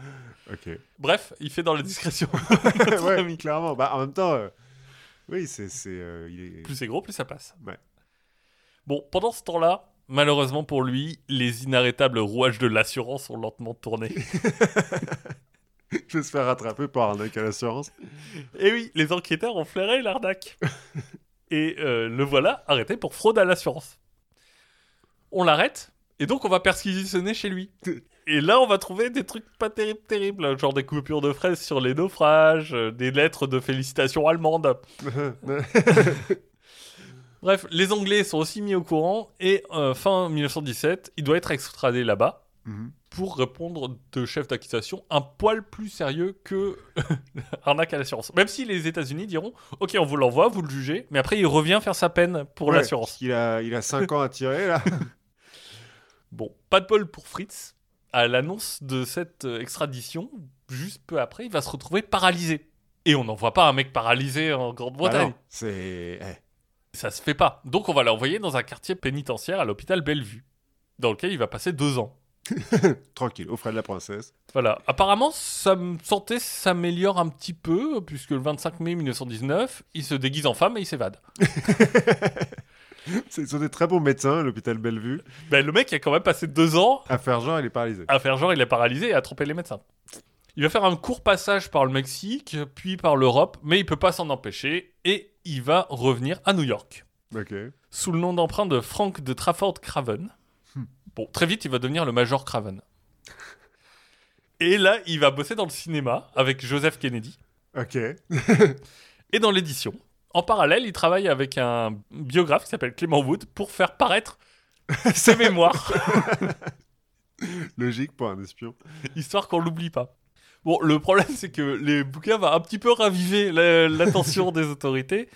Ok. Bref, il fait dans la discrétion. ouais, ami. clairement. Bah, en même temps, euh, oui, c'est... euh, il est... plus c'est gros, plus ça passe. Ouais. Bon, pendant ce temps-là, malheureusement pour lui, les inarrêtables rouages de l'assurance ont lentement tourné. Je vais se faire rattraper par arnaque à l'assurance. Et oui, les enquêteurs ont flairé l'arnaque. Et euh, le voilà arrêté pour fraude à l'assurance. On l'arrête, et donc on va perquisitionner chez lui. Et là, on va trouver des trucs pas terribles, terribles, genre des coupures de fraises sur les naufrages, euh, des lettres de félicitations allemandes. Bref, les Anglais sont aussi mis au courant, et euh, fin 1917, il doit être extradé là-bas Mhm. Pour répondre de chef d'accusation un poil plus sérieux que arnaque à l'assurance. Même si les États-Unis diront Ok, on vous l'envoie, vous le jugez, mais après il revient faire sa peine pour Ouais, l'assurance. Il a, il a 5 ans à tirer, là. Bon, pas de bol pour Fritz. À l'annonce de cette euh, extradition, juste peu après, il va se retrouver paralysé. Et on n'envoie pas un mec paralysé en Bah Grande-Bretagne. non, c'est... eh. Ça se fait pas. Donc on va l'envoyer dans un quartier pénitentiaire à l'hôpital Bellevue, dans lequel il va passer deux ans. Tranquille, au frais de la princesse. Voilà. Apparemment, sa santé s'améliore un petit peu, puisque le 25 mai 1919, il se déguise en femme et il s'évade. Ils sont des très bons médecins, l'hôpital Bellevue. Ben, le mec a quand même passé deux ans À faire genre, il est paralysé. à faire genre il est paralysé et à tromper les médecins. Il va faire un court passage par le Mexique, puis par l'Europe, mais il peut pas s'en empêcher, et il va revenir à New York. Ok. Sous le nom d'emprunt de Frank de Trafford Craven. Bon, très vite, il va devenir le Major Craven. Et là, il va bosser dans le cinéma avec Joseph Kennedy. Ok. et dans l'édition. En parallèle, il travaille avec un biographe qui s'appelle Clément Wood pour faire paraître ses mémoires, Logique pour un espion. histoire qu'on l'oublie pas. Bon, le problème, c'est que les bouquins vont un petit peu raviver la- l'attention des autorités,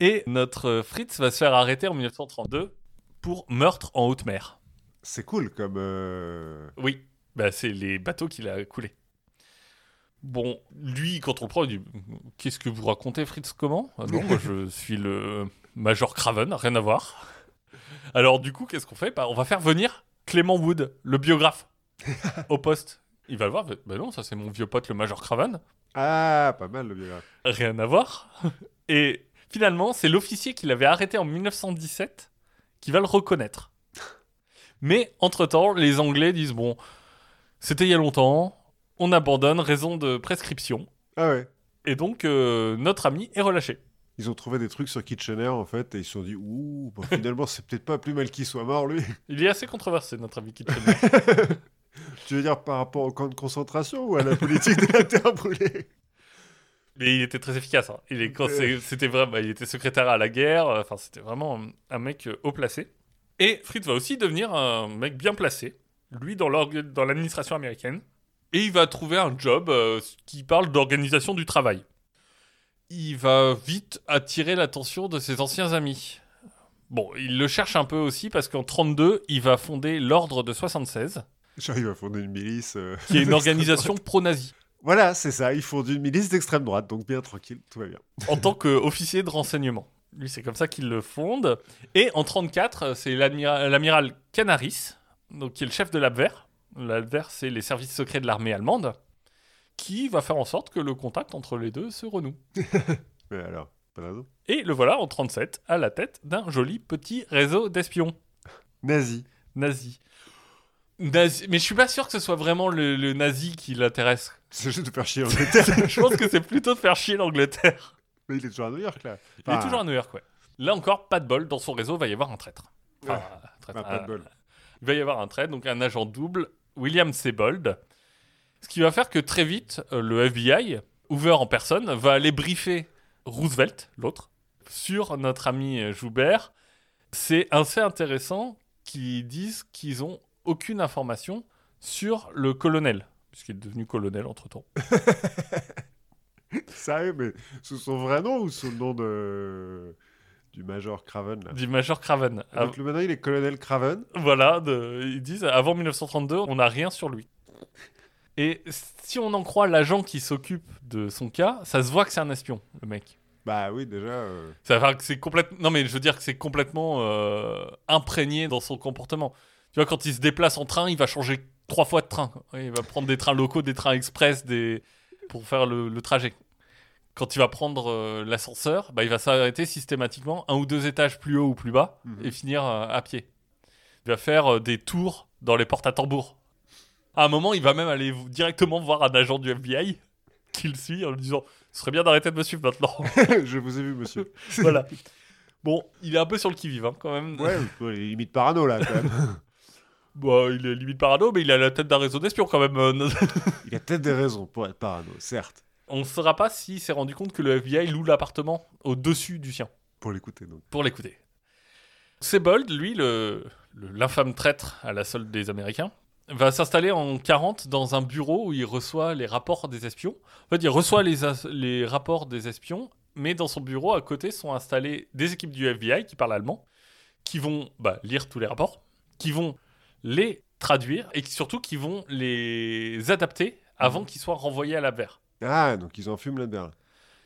et notre Fritz va se faire arrêter en 1932 pour meurtre en haute mer. C'est cool comme... euh, Oui, bah, c'est les bateaux qu'il a coulés. Bon, lui, quand on le prend, il dit Qu'est-ce que vous racontez, Fritz Comment? Ah Non, moi je suis le Major Craven, rien à voir. Alors, du coup, qu'est-ce qu'on fait? Bah, On va faire venir Clément Wood, le biographe, au poste. Il va le voir Bah non, ça c'est mon vieux pote, le Major Craven. Ah, pas mal le biographe. Rien à voir. Et finalement, c'est l'officier qui l'avait arrêté en 1917 qui va le reconnaître. Mais entre-temps, les Anglais disent bon, c'était il y a longtemps, on abandonne, raison de prescription. Ah ouais. Et donc, euh, notre ami est relâché. Ils ont trouvé des trucs sur Kitchener, en fait, et ils se sont dit, ouh, bon, finalement, c'est peut-être pas plus mal qu'il soit mort, lui. Il est assez controversé, notre ami Kitchener. tu veux dire par rapport au camp de concentration ou à la politique de la terre brûlée? Mais il était très efficace. hein. Il est, quand c'est- c'était vraiment, bah, il était secrétaire à la guerre. euh, Enfin, c'était vraiment un, mec euh, haut placé. Et Fritz va aussi devenir un mec bien placé, lui dans l'administration américaine. Et il va trouver un job euh, qui parle d'organisation du travail. Il va vite attirer l'attention de ses anciens amis. Bon, il le cherche un peu aussi parce qu'en 32, il va fonder l'Ordre de 76, Genre, il va fonder une milice. euh. qui est une organisation pro-nazie, Voilà, c'est ça. Il fonde une milice d'extrême droite, donc bien tranquille, tout va bien. en tant qu'officier de renseignement. Lui, c'est comme ça qu'il le fonde. Et en 34, c'est l'amiral Canaris, donc qui est le chef de l'Abwehr. L'Abwehr, c'est les services secrets de l'armée allemande, qui va faire en sorte que le contact entre les deux se renoue. Mais alors, pas de raison. Et le voilà en 37 à la tête d'un joli petit réseau d'espions Nazi. Nazi- Mais je suis pas sûr que ce soit vraiment le, le nazi qui l'intéresse. C'est juste de faire chier l'Angleterre. je pense que c'est plutôt de faire chier l'Angleterre. Mais il est toujours à New York, là. Il est toujours à New York, ouais. Là encore, pas de bol, dans son réseau va y avoir un traître. Enfin, un traître, Ah, pas de bol. Il va y avoir un traître, donc un agent double, William Sebold. Ce qui va faire que très vite, euh, le FBI, Hoover en personne, va aller briefer Roosevelt, l'autre, sur notre ami Joubert. C'est assez intéressant qu'ils disent qu'ils ont aucune information sur le colonel, puisqu'il est devenu colonel entre-temps. Sérieux, mais sous son vrai nom ou sous le nom de... du Major Craven, là? Du Major Craven. Donc, le maintenant, il est colonel Craven. Voilà, de- ils disent avant 1932, on n'a rien sur lui. Et si on en croit l'agent qui s'occupe de son cas, ça se voit que c'est un espion, le mec. Bah oui, déjà. euh, Ça veut que c'est complètement. Non, mais je veux dire que c'est complètement euh, imprégné dans son comportement. Tu vois, quand il se déplace en train, il va changer trois fois de train. Il va prendre des trains locaux, des trains express, des pour faire le, le trajet. Quand il va prendre euh, l'ascenseur, bah, il va s'arrêter systématiquement un ou deux étages plus haut ou plus bas Mhm. et finir euh, à pied. Il va faire euh, des tours dans les portes à tambour. À un moment, il va même aller directement voir un agent du FBI qui le suit en lui disant Ce serait bien d'arrêter de me suivre maintenant. je vous ai vu, monsieur. voilà. Bon, il est un peu sur le qui-vive hein, quand même. Ouais, il est limite parano, là, quand même. Bah, il est limite parano, mais il a la tête d'un réseau d'espions quand même. il a peut-être des raisons pour être parano, certes. On ne saura pas s'il s'est rendu compte que le FBI loue l'appartement au-dessus du sien Pour l'écouter, donc. pour l'écouter. Sebold, lui, le- le- l'infâme traître à la solde des Américains, va s'installer en 40 dans un bureau où il reçoit les rapports des espions. En fait, il reçoit les rapports des espions, mais dans son bureau, à côté, sont installées des équipes du FBI qui parlent allemand, qui vont bah, lire tous les rapports, qui vont les traduire et surtout qui vont les adapter avant qu'ils soient renvoyés à la verre. Ah, donc ils en fument là-dedans.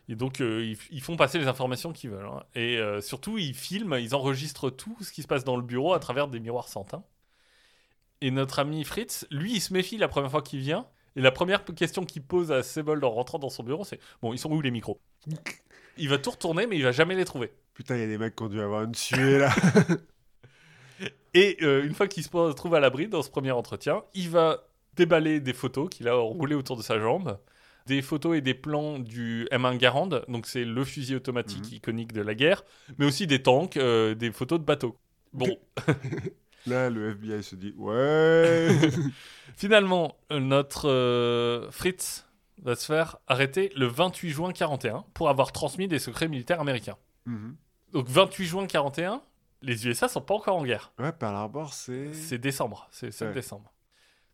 Et donc, euh, ils, ils font passer les informations qu'ils veulent. hein. Et euh, surtout, ils filment, ils enregistrent tout ce qui se passe dans le bureau à travers des miroirs Santin. Et notre ami Fritz, lui, il se méfie la première fois qu'il vient. Et la première question qu'il pose à Sebold en rentrant dans son bureau, c'est Bon, ils sont où les micros? Il va tout retourner, mais il va jamais les trouver. Putain, il y a des mecs qui ont dû avoir une suée, là. Et euh, une fois qu'il se trouve à l'abri dans ce premier entretien, il va déballer des photos qu'il a enroulées autour de sa jambe, des photos et des plans du M1 Garand, donc c'est le fusil automatique Mhm. iconique de la guerre, mais aussi des tanks, euh, des photos de bateaux. Bon, Là, le FBI se dit Ouais. finalement, notre euh, Fritz va se faire arrêter le 28 juin 41 pour avoir transmis des secrets militaires américains. Mhm. Donc 28 juin 41, les USA sont pas encore en guerre. Ouais, Pearl Harbor, c'est. C'est décembre, c'est 7 Ouais. décembre.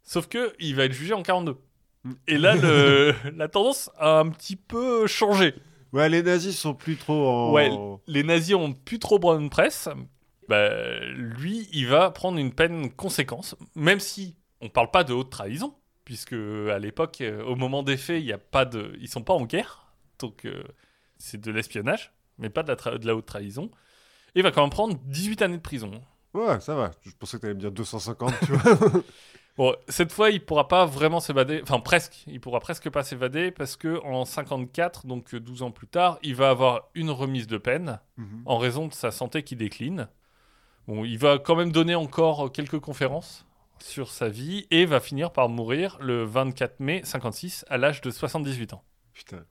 Sauf que il va être jugé en 42. Mm. Et là, le- la tendance a un petit peu changé. Ouais, les nazis sont plus trop en. Ouais, Les nazis ont plus trop bonne presse. Bah, lui, il va prendre une peine conséquence, même si on parle pas de haute trahison, puisque à l'époque, euh, au moment des faits, il y a pas de, ils sont pas en guerre, donc euh, c'est de l'espionnage, mais pas de la, tra- de la haute trahison. Il va quand même prendre 18 années de prison. Ouais, ça va. Je pensais que t'allais me dire 250, tu vois. Bon, cette fois, il pourra pas vraiment s'évader, enfin presque, il pourra presque pas s'évader parce que en 54, donc euh, 12 ans plus tard, il va avoir une remise de peine Mhm. en raison de sa santé qui décline. Bon, il va quand même donner encore quelques conférences sur sa vie et va finir par mourir le 24 mai 56 à l'âge de 78 ans. Putain.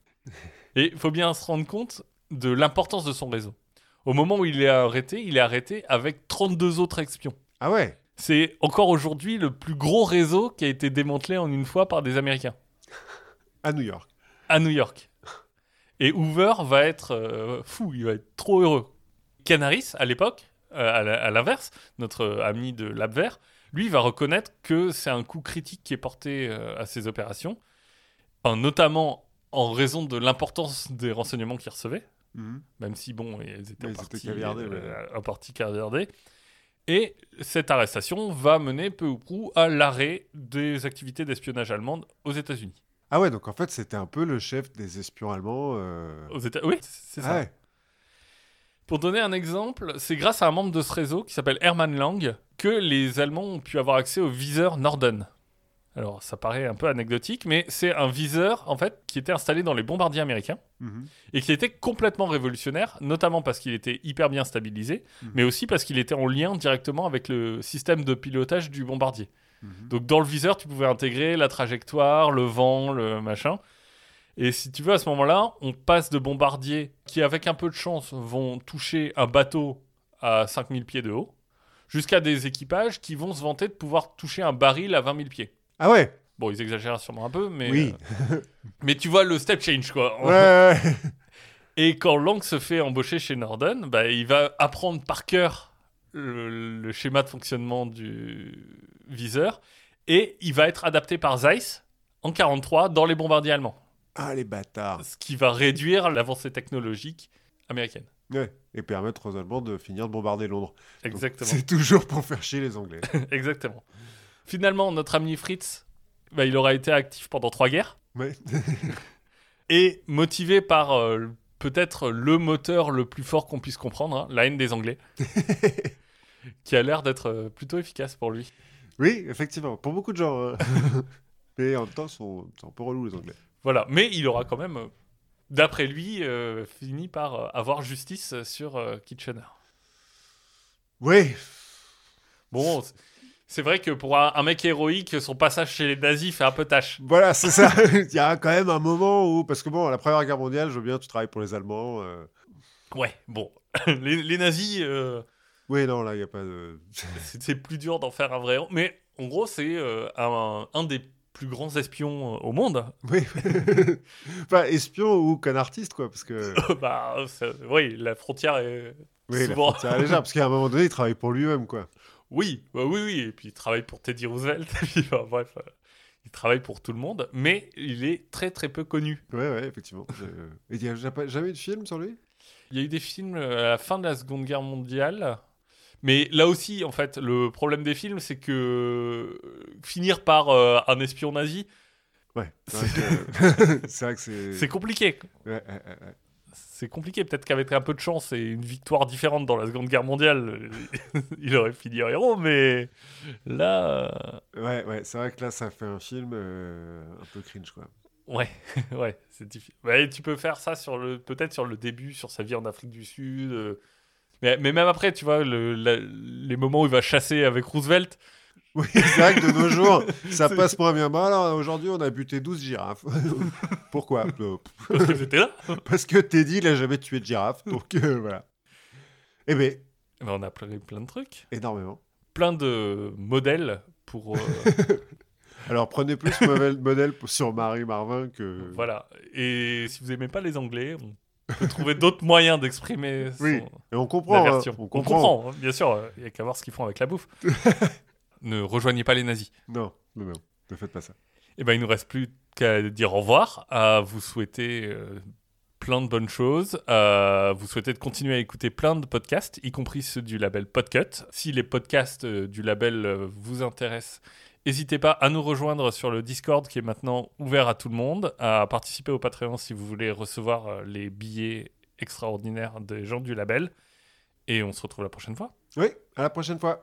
Et il faut bien se rendre compte de l'importance de son réseau. Au moment où il est arrêté, il est arrêté avec 32 autres espions. Ah ouais C'est encore aujourd'hui le plus gros réseau qui a été démantelé en une fois par des Américains À New York. à New York. Et Hoover va être euh, fou, il va être trop heureux. Canaris, à l'époque, euh, à l'inverse, notre ami de l'Abwehr, lui va reconnaître que c'est un coup critique qui est porté euh, à ces opérations, Enfin, notamment en raison de l'importance des renseignements qu'il recevait. Mhm. même si bon, ils étaient Oui, en partie, euh, en partie caviardés. Et cette arrestation va mener peu ou prou à l'arrêt des activités d'espionnage allemandes aux États-Unis. Ah ouais, donc en fait, c'était un peu le chef des espions allemands. euh. Aux Éta- Oui, c'est ça. Ah ouais. Pour donner un exemple, c'est grâce à un membre de ce réseau qui s'appelle Hermann Lang que les Allemands ont pu avoir accès au viseur Norden. Alors, ça paraît un peu anecdotique, mais c'est un viseur, en fait, qui était installé dans les bombardiers américains Mhm. et qui était complètement révolutionnaire, notamment parce qu'il était hyper bien stabilisé, Mhm. mais aussi parce qu'il était en lien directement avec le système de pilotage du bombardier. Mhm. Donc dans le viseur, tu pouvais intégrer la trajectoire, le vent, le machin. Et si tu veux, à ce moment-là, on passe de bombardiers qui, avec un peu de chance, vont toucher un bateau à 5000 pieds de haut, jusqu'à des équipages qui vont se vanter de pouvoir toucher un baril à 20 000 pieds. Ah ouais. Bon, ils exagèrent sûrement un peu, mais... Oui. euh, mais tu vois le step change, quoi. Ouais. Et quand Lang se fait embaucher chez Norden, bah, il va apprendre par cœur le, le schéma de fonctionnement du viseur et il va être adapté par Zeiss en 43 dans les bombardiers allemands, Ah les bâtards. ce qui va réduire l'avancée technologique américaine. Ouais. Et permettre aux Allemands de finir de bombarder Londres. Exactement. C'est toujours pour faire chier les Anglais. Exactement. Finalement, notre ami Fritz, bah, il aura été actif pendant trois guerres Ouais. et motivé par euh, peut-être le moteur le plus fort qu'on puisse comprendre, hein, la haine des Anglais, qui a l'air d'être euh, plutôt efficace pour lui. oui, effectivement. Pour beaucoup de gens. hein. Mais en même temps, sont c'est un peu relous les Anglais. Voilà, mais il aura quand même, euh, d'après lui, euh, fini par euh, avoir justice sur euh, Kitchener. Oui. Bon, c'est vrai que pour un, mec héroïque, son passage chez les nazis fait un peu tâche. Voilà, c'est ça. Il y a quand même un moment où, parce que bon, à la Première Guerre mondiale, je veux bien, tu travailles pour les Allemands. euh. Ouais, bon. les, les nazis, euh, Oui, non, là, il n'y a pas de. c'est plus dur d'en faire un vrai. Mais en gros, c'est euh, un, un des plus grands espions au monde. Oui. enfin, espion ou qu'un artiste, quoi, parce que. bah, oui, la frontière est Oui, la souvent. frontière est légère, parce qu'à un moment donné, il travaille pour lui-même, quoi. Oui, bah oui, oui. Et puis il travaille pour Teddy Roosevelt. Et puis, bah, bref, euh, il travaille pour tout le monde, mais il est très très peu connu. Ouais, ouais, effectivement. Euh, Et il n'y a jamais eu de film sur lui? Il y a eu des films euh, à la fin de la Seconde Guerre mondiale. Mais là aussi, en fait, le problème des films, c'est que finir par euh, un espion nazi, Ouais. C'est vrai que c'est. compliqué. Ouais, ouais, ouais. C'est compliqué. Peut-être qu'avec un peu de chance et une victoire différente dans la Seconde Guerre mondiale, il aurait fini en héros. Mais là, euh, Ouais, ouais, c'est vrai que là, ça fait un film euh, un peu cringe, quoi. Ouais, ouais, c'est difficile. Ouais, tu peux faire ça sur le, peut-être sur le début, sur sa vie en Afrique du Sud. euh, Mais, mais même après, tu vois, le- la- les moments où il va chasser avec Roosevelt, Oui, c'est vrai que de nos jours, ça passe moins bien. Bon, alors, aujourd'hui, on a buté 12 girafes. Pourquoi? Parce que c'était là, Parce que Teddy, il n'a jamais tué de girafe. Donc, euh, voilà. Eh bien, ben, on a plein, plein de trucs, énormément. plein de modèles pour. euh, Alors, prenez plus modèle, modèle sur Marie Marvin que... voilà. Et si vous aimez pas les Anglais, on peut trouver d'autres moyens d'exprimer son- Oui, Et on comprend. hein, on On comprend. comprend, hein, bien sûr. Il y a qu'à voir ce qu'ils font avec la bouffe. Ne rejoignez pas les nazis. Non, non, non. Ne faites pas ça. Eh ben, il nous reste plus qu'à dire au revoir, à vous souhaiter euh, plein de bonnes choses, à vous souhaiter de continuer à écouter plein de podcasts, y compris ceux du label Podcut. Si les podcasts euh, du label euh, vous intéressent, n'hésitez pas à nous rejoindre sur le Discord qui est maintenant ouvert à tout le monde, à participer au Patreon si vous voulez recevoir les billets extraordinaires des gens du label. Et on se retrouve la prochaine fois. Oui, à la prochaine fois.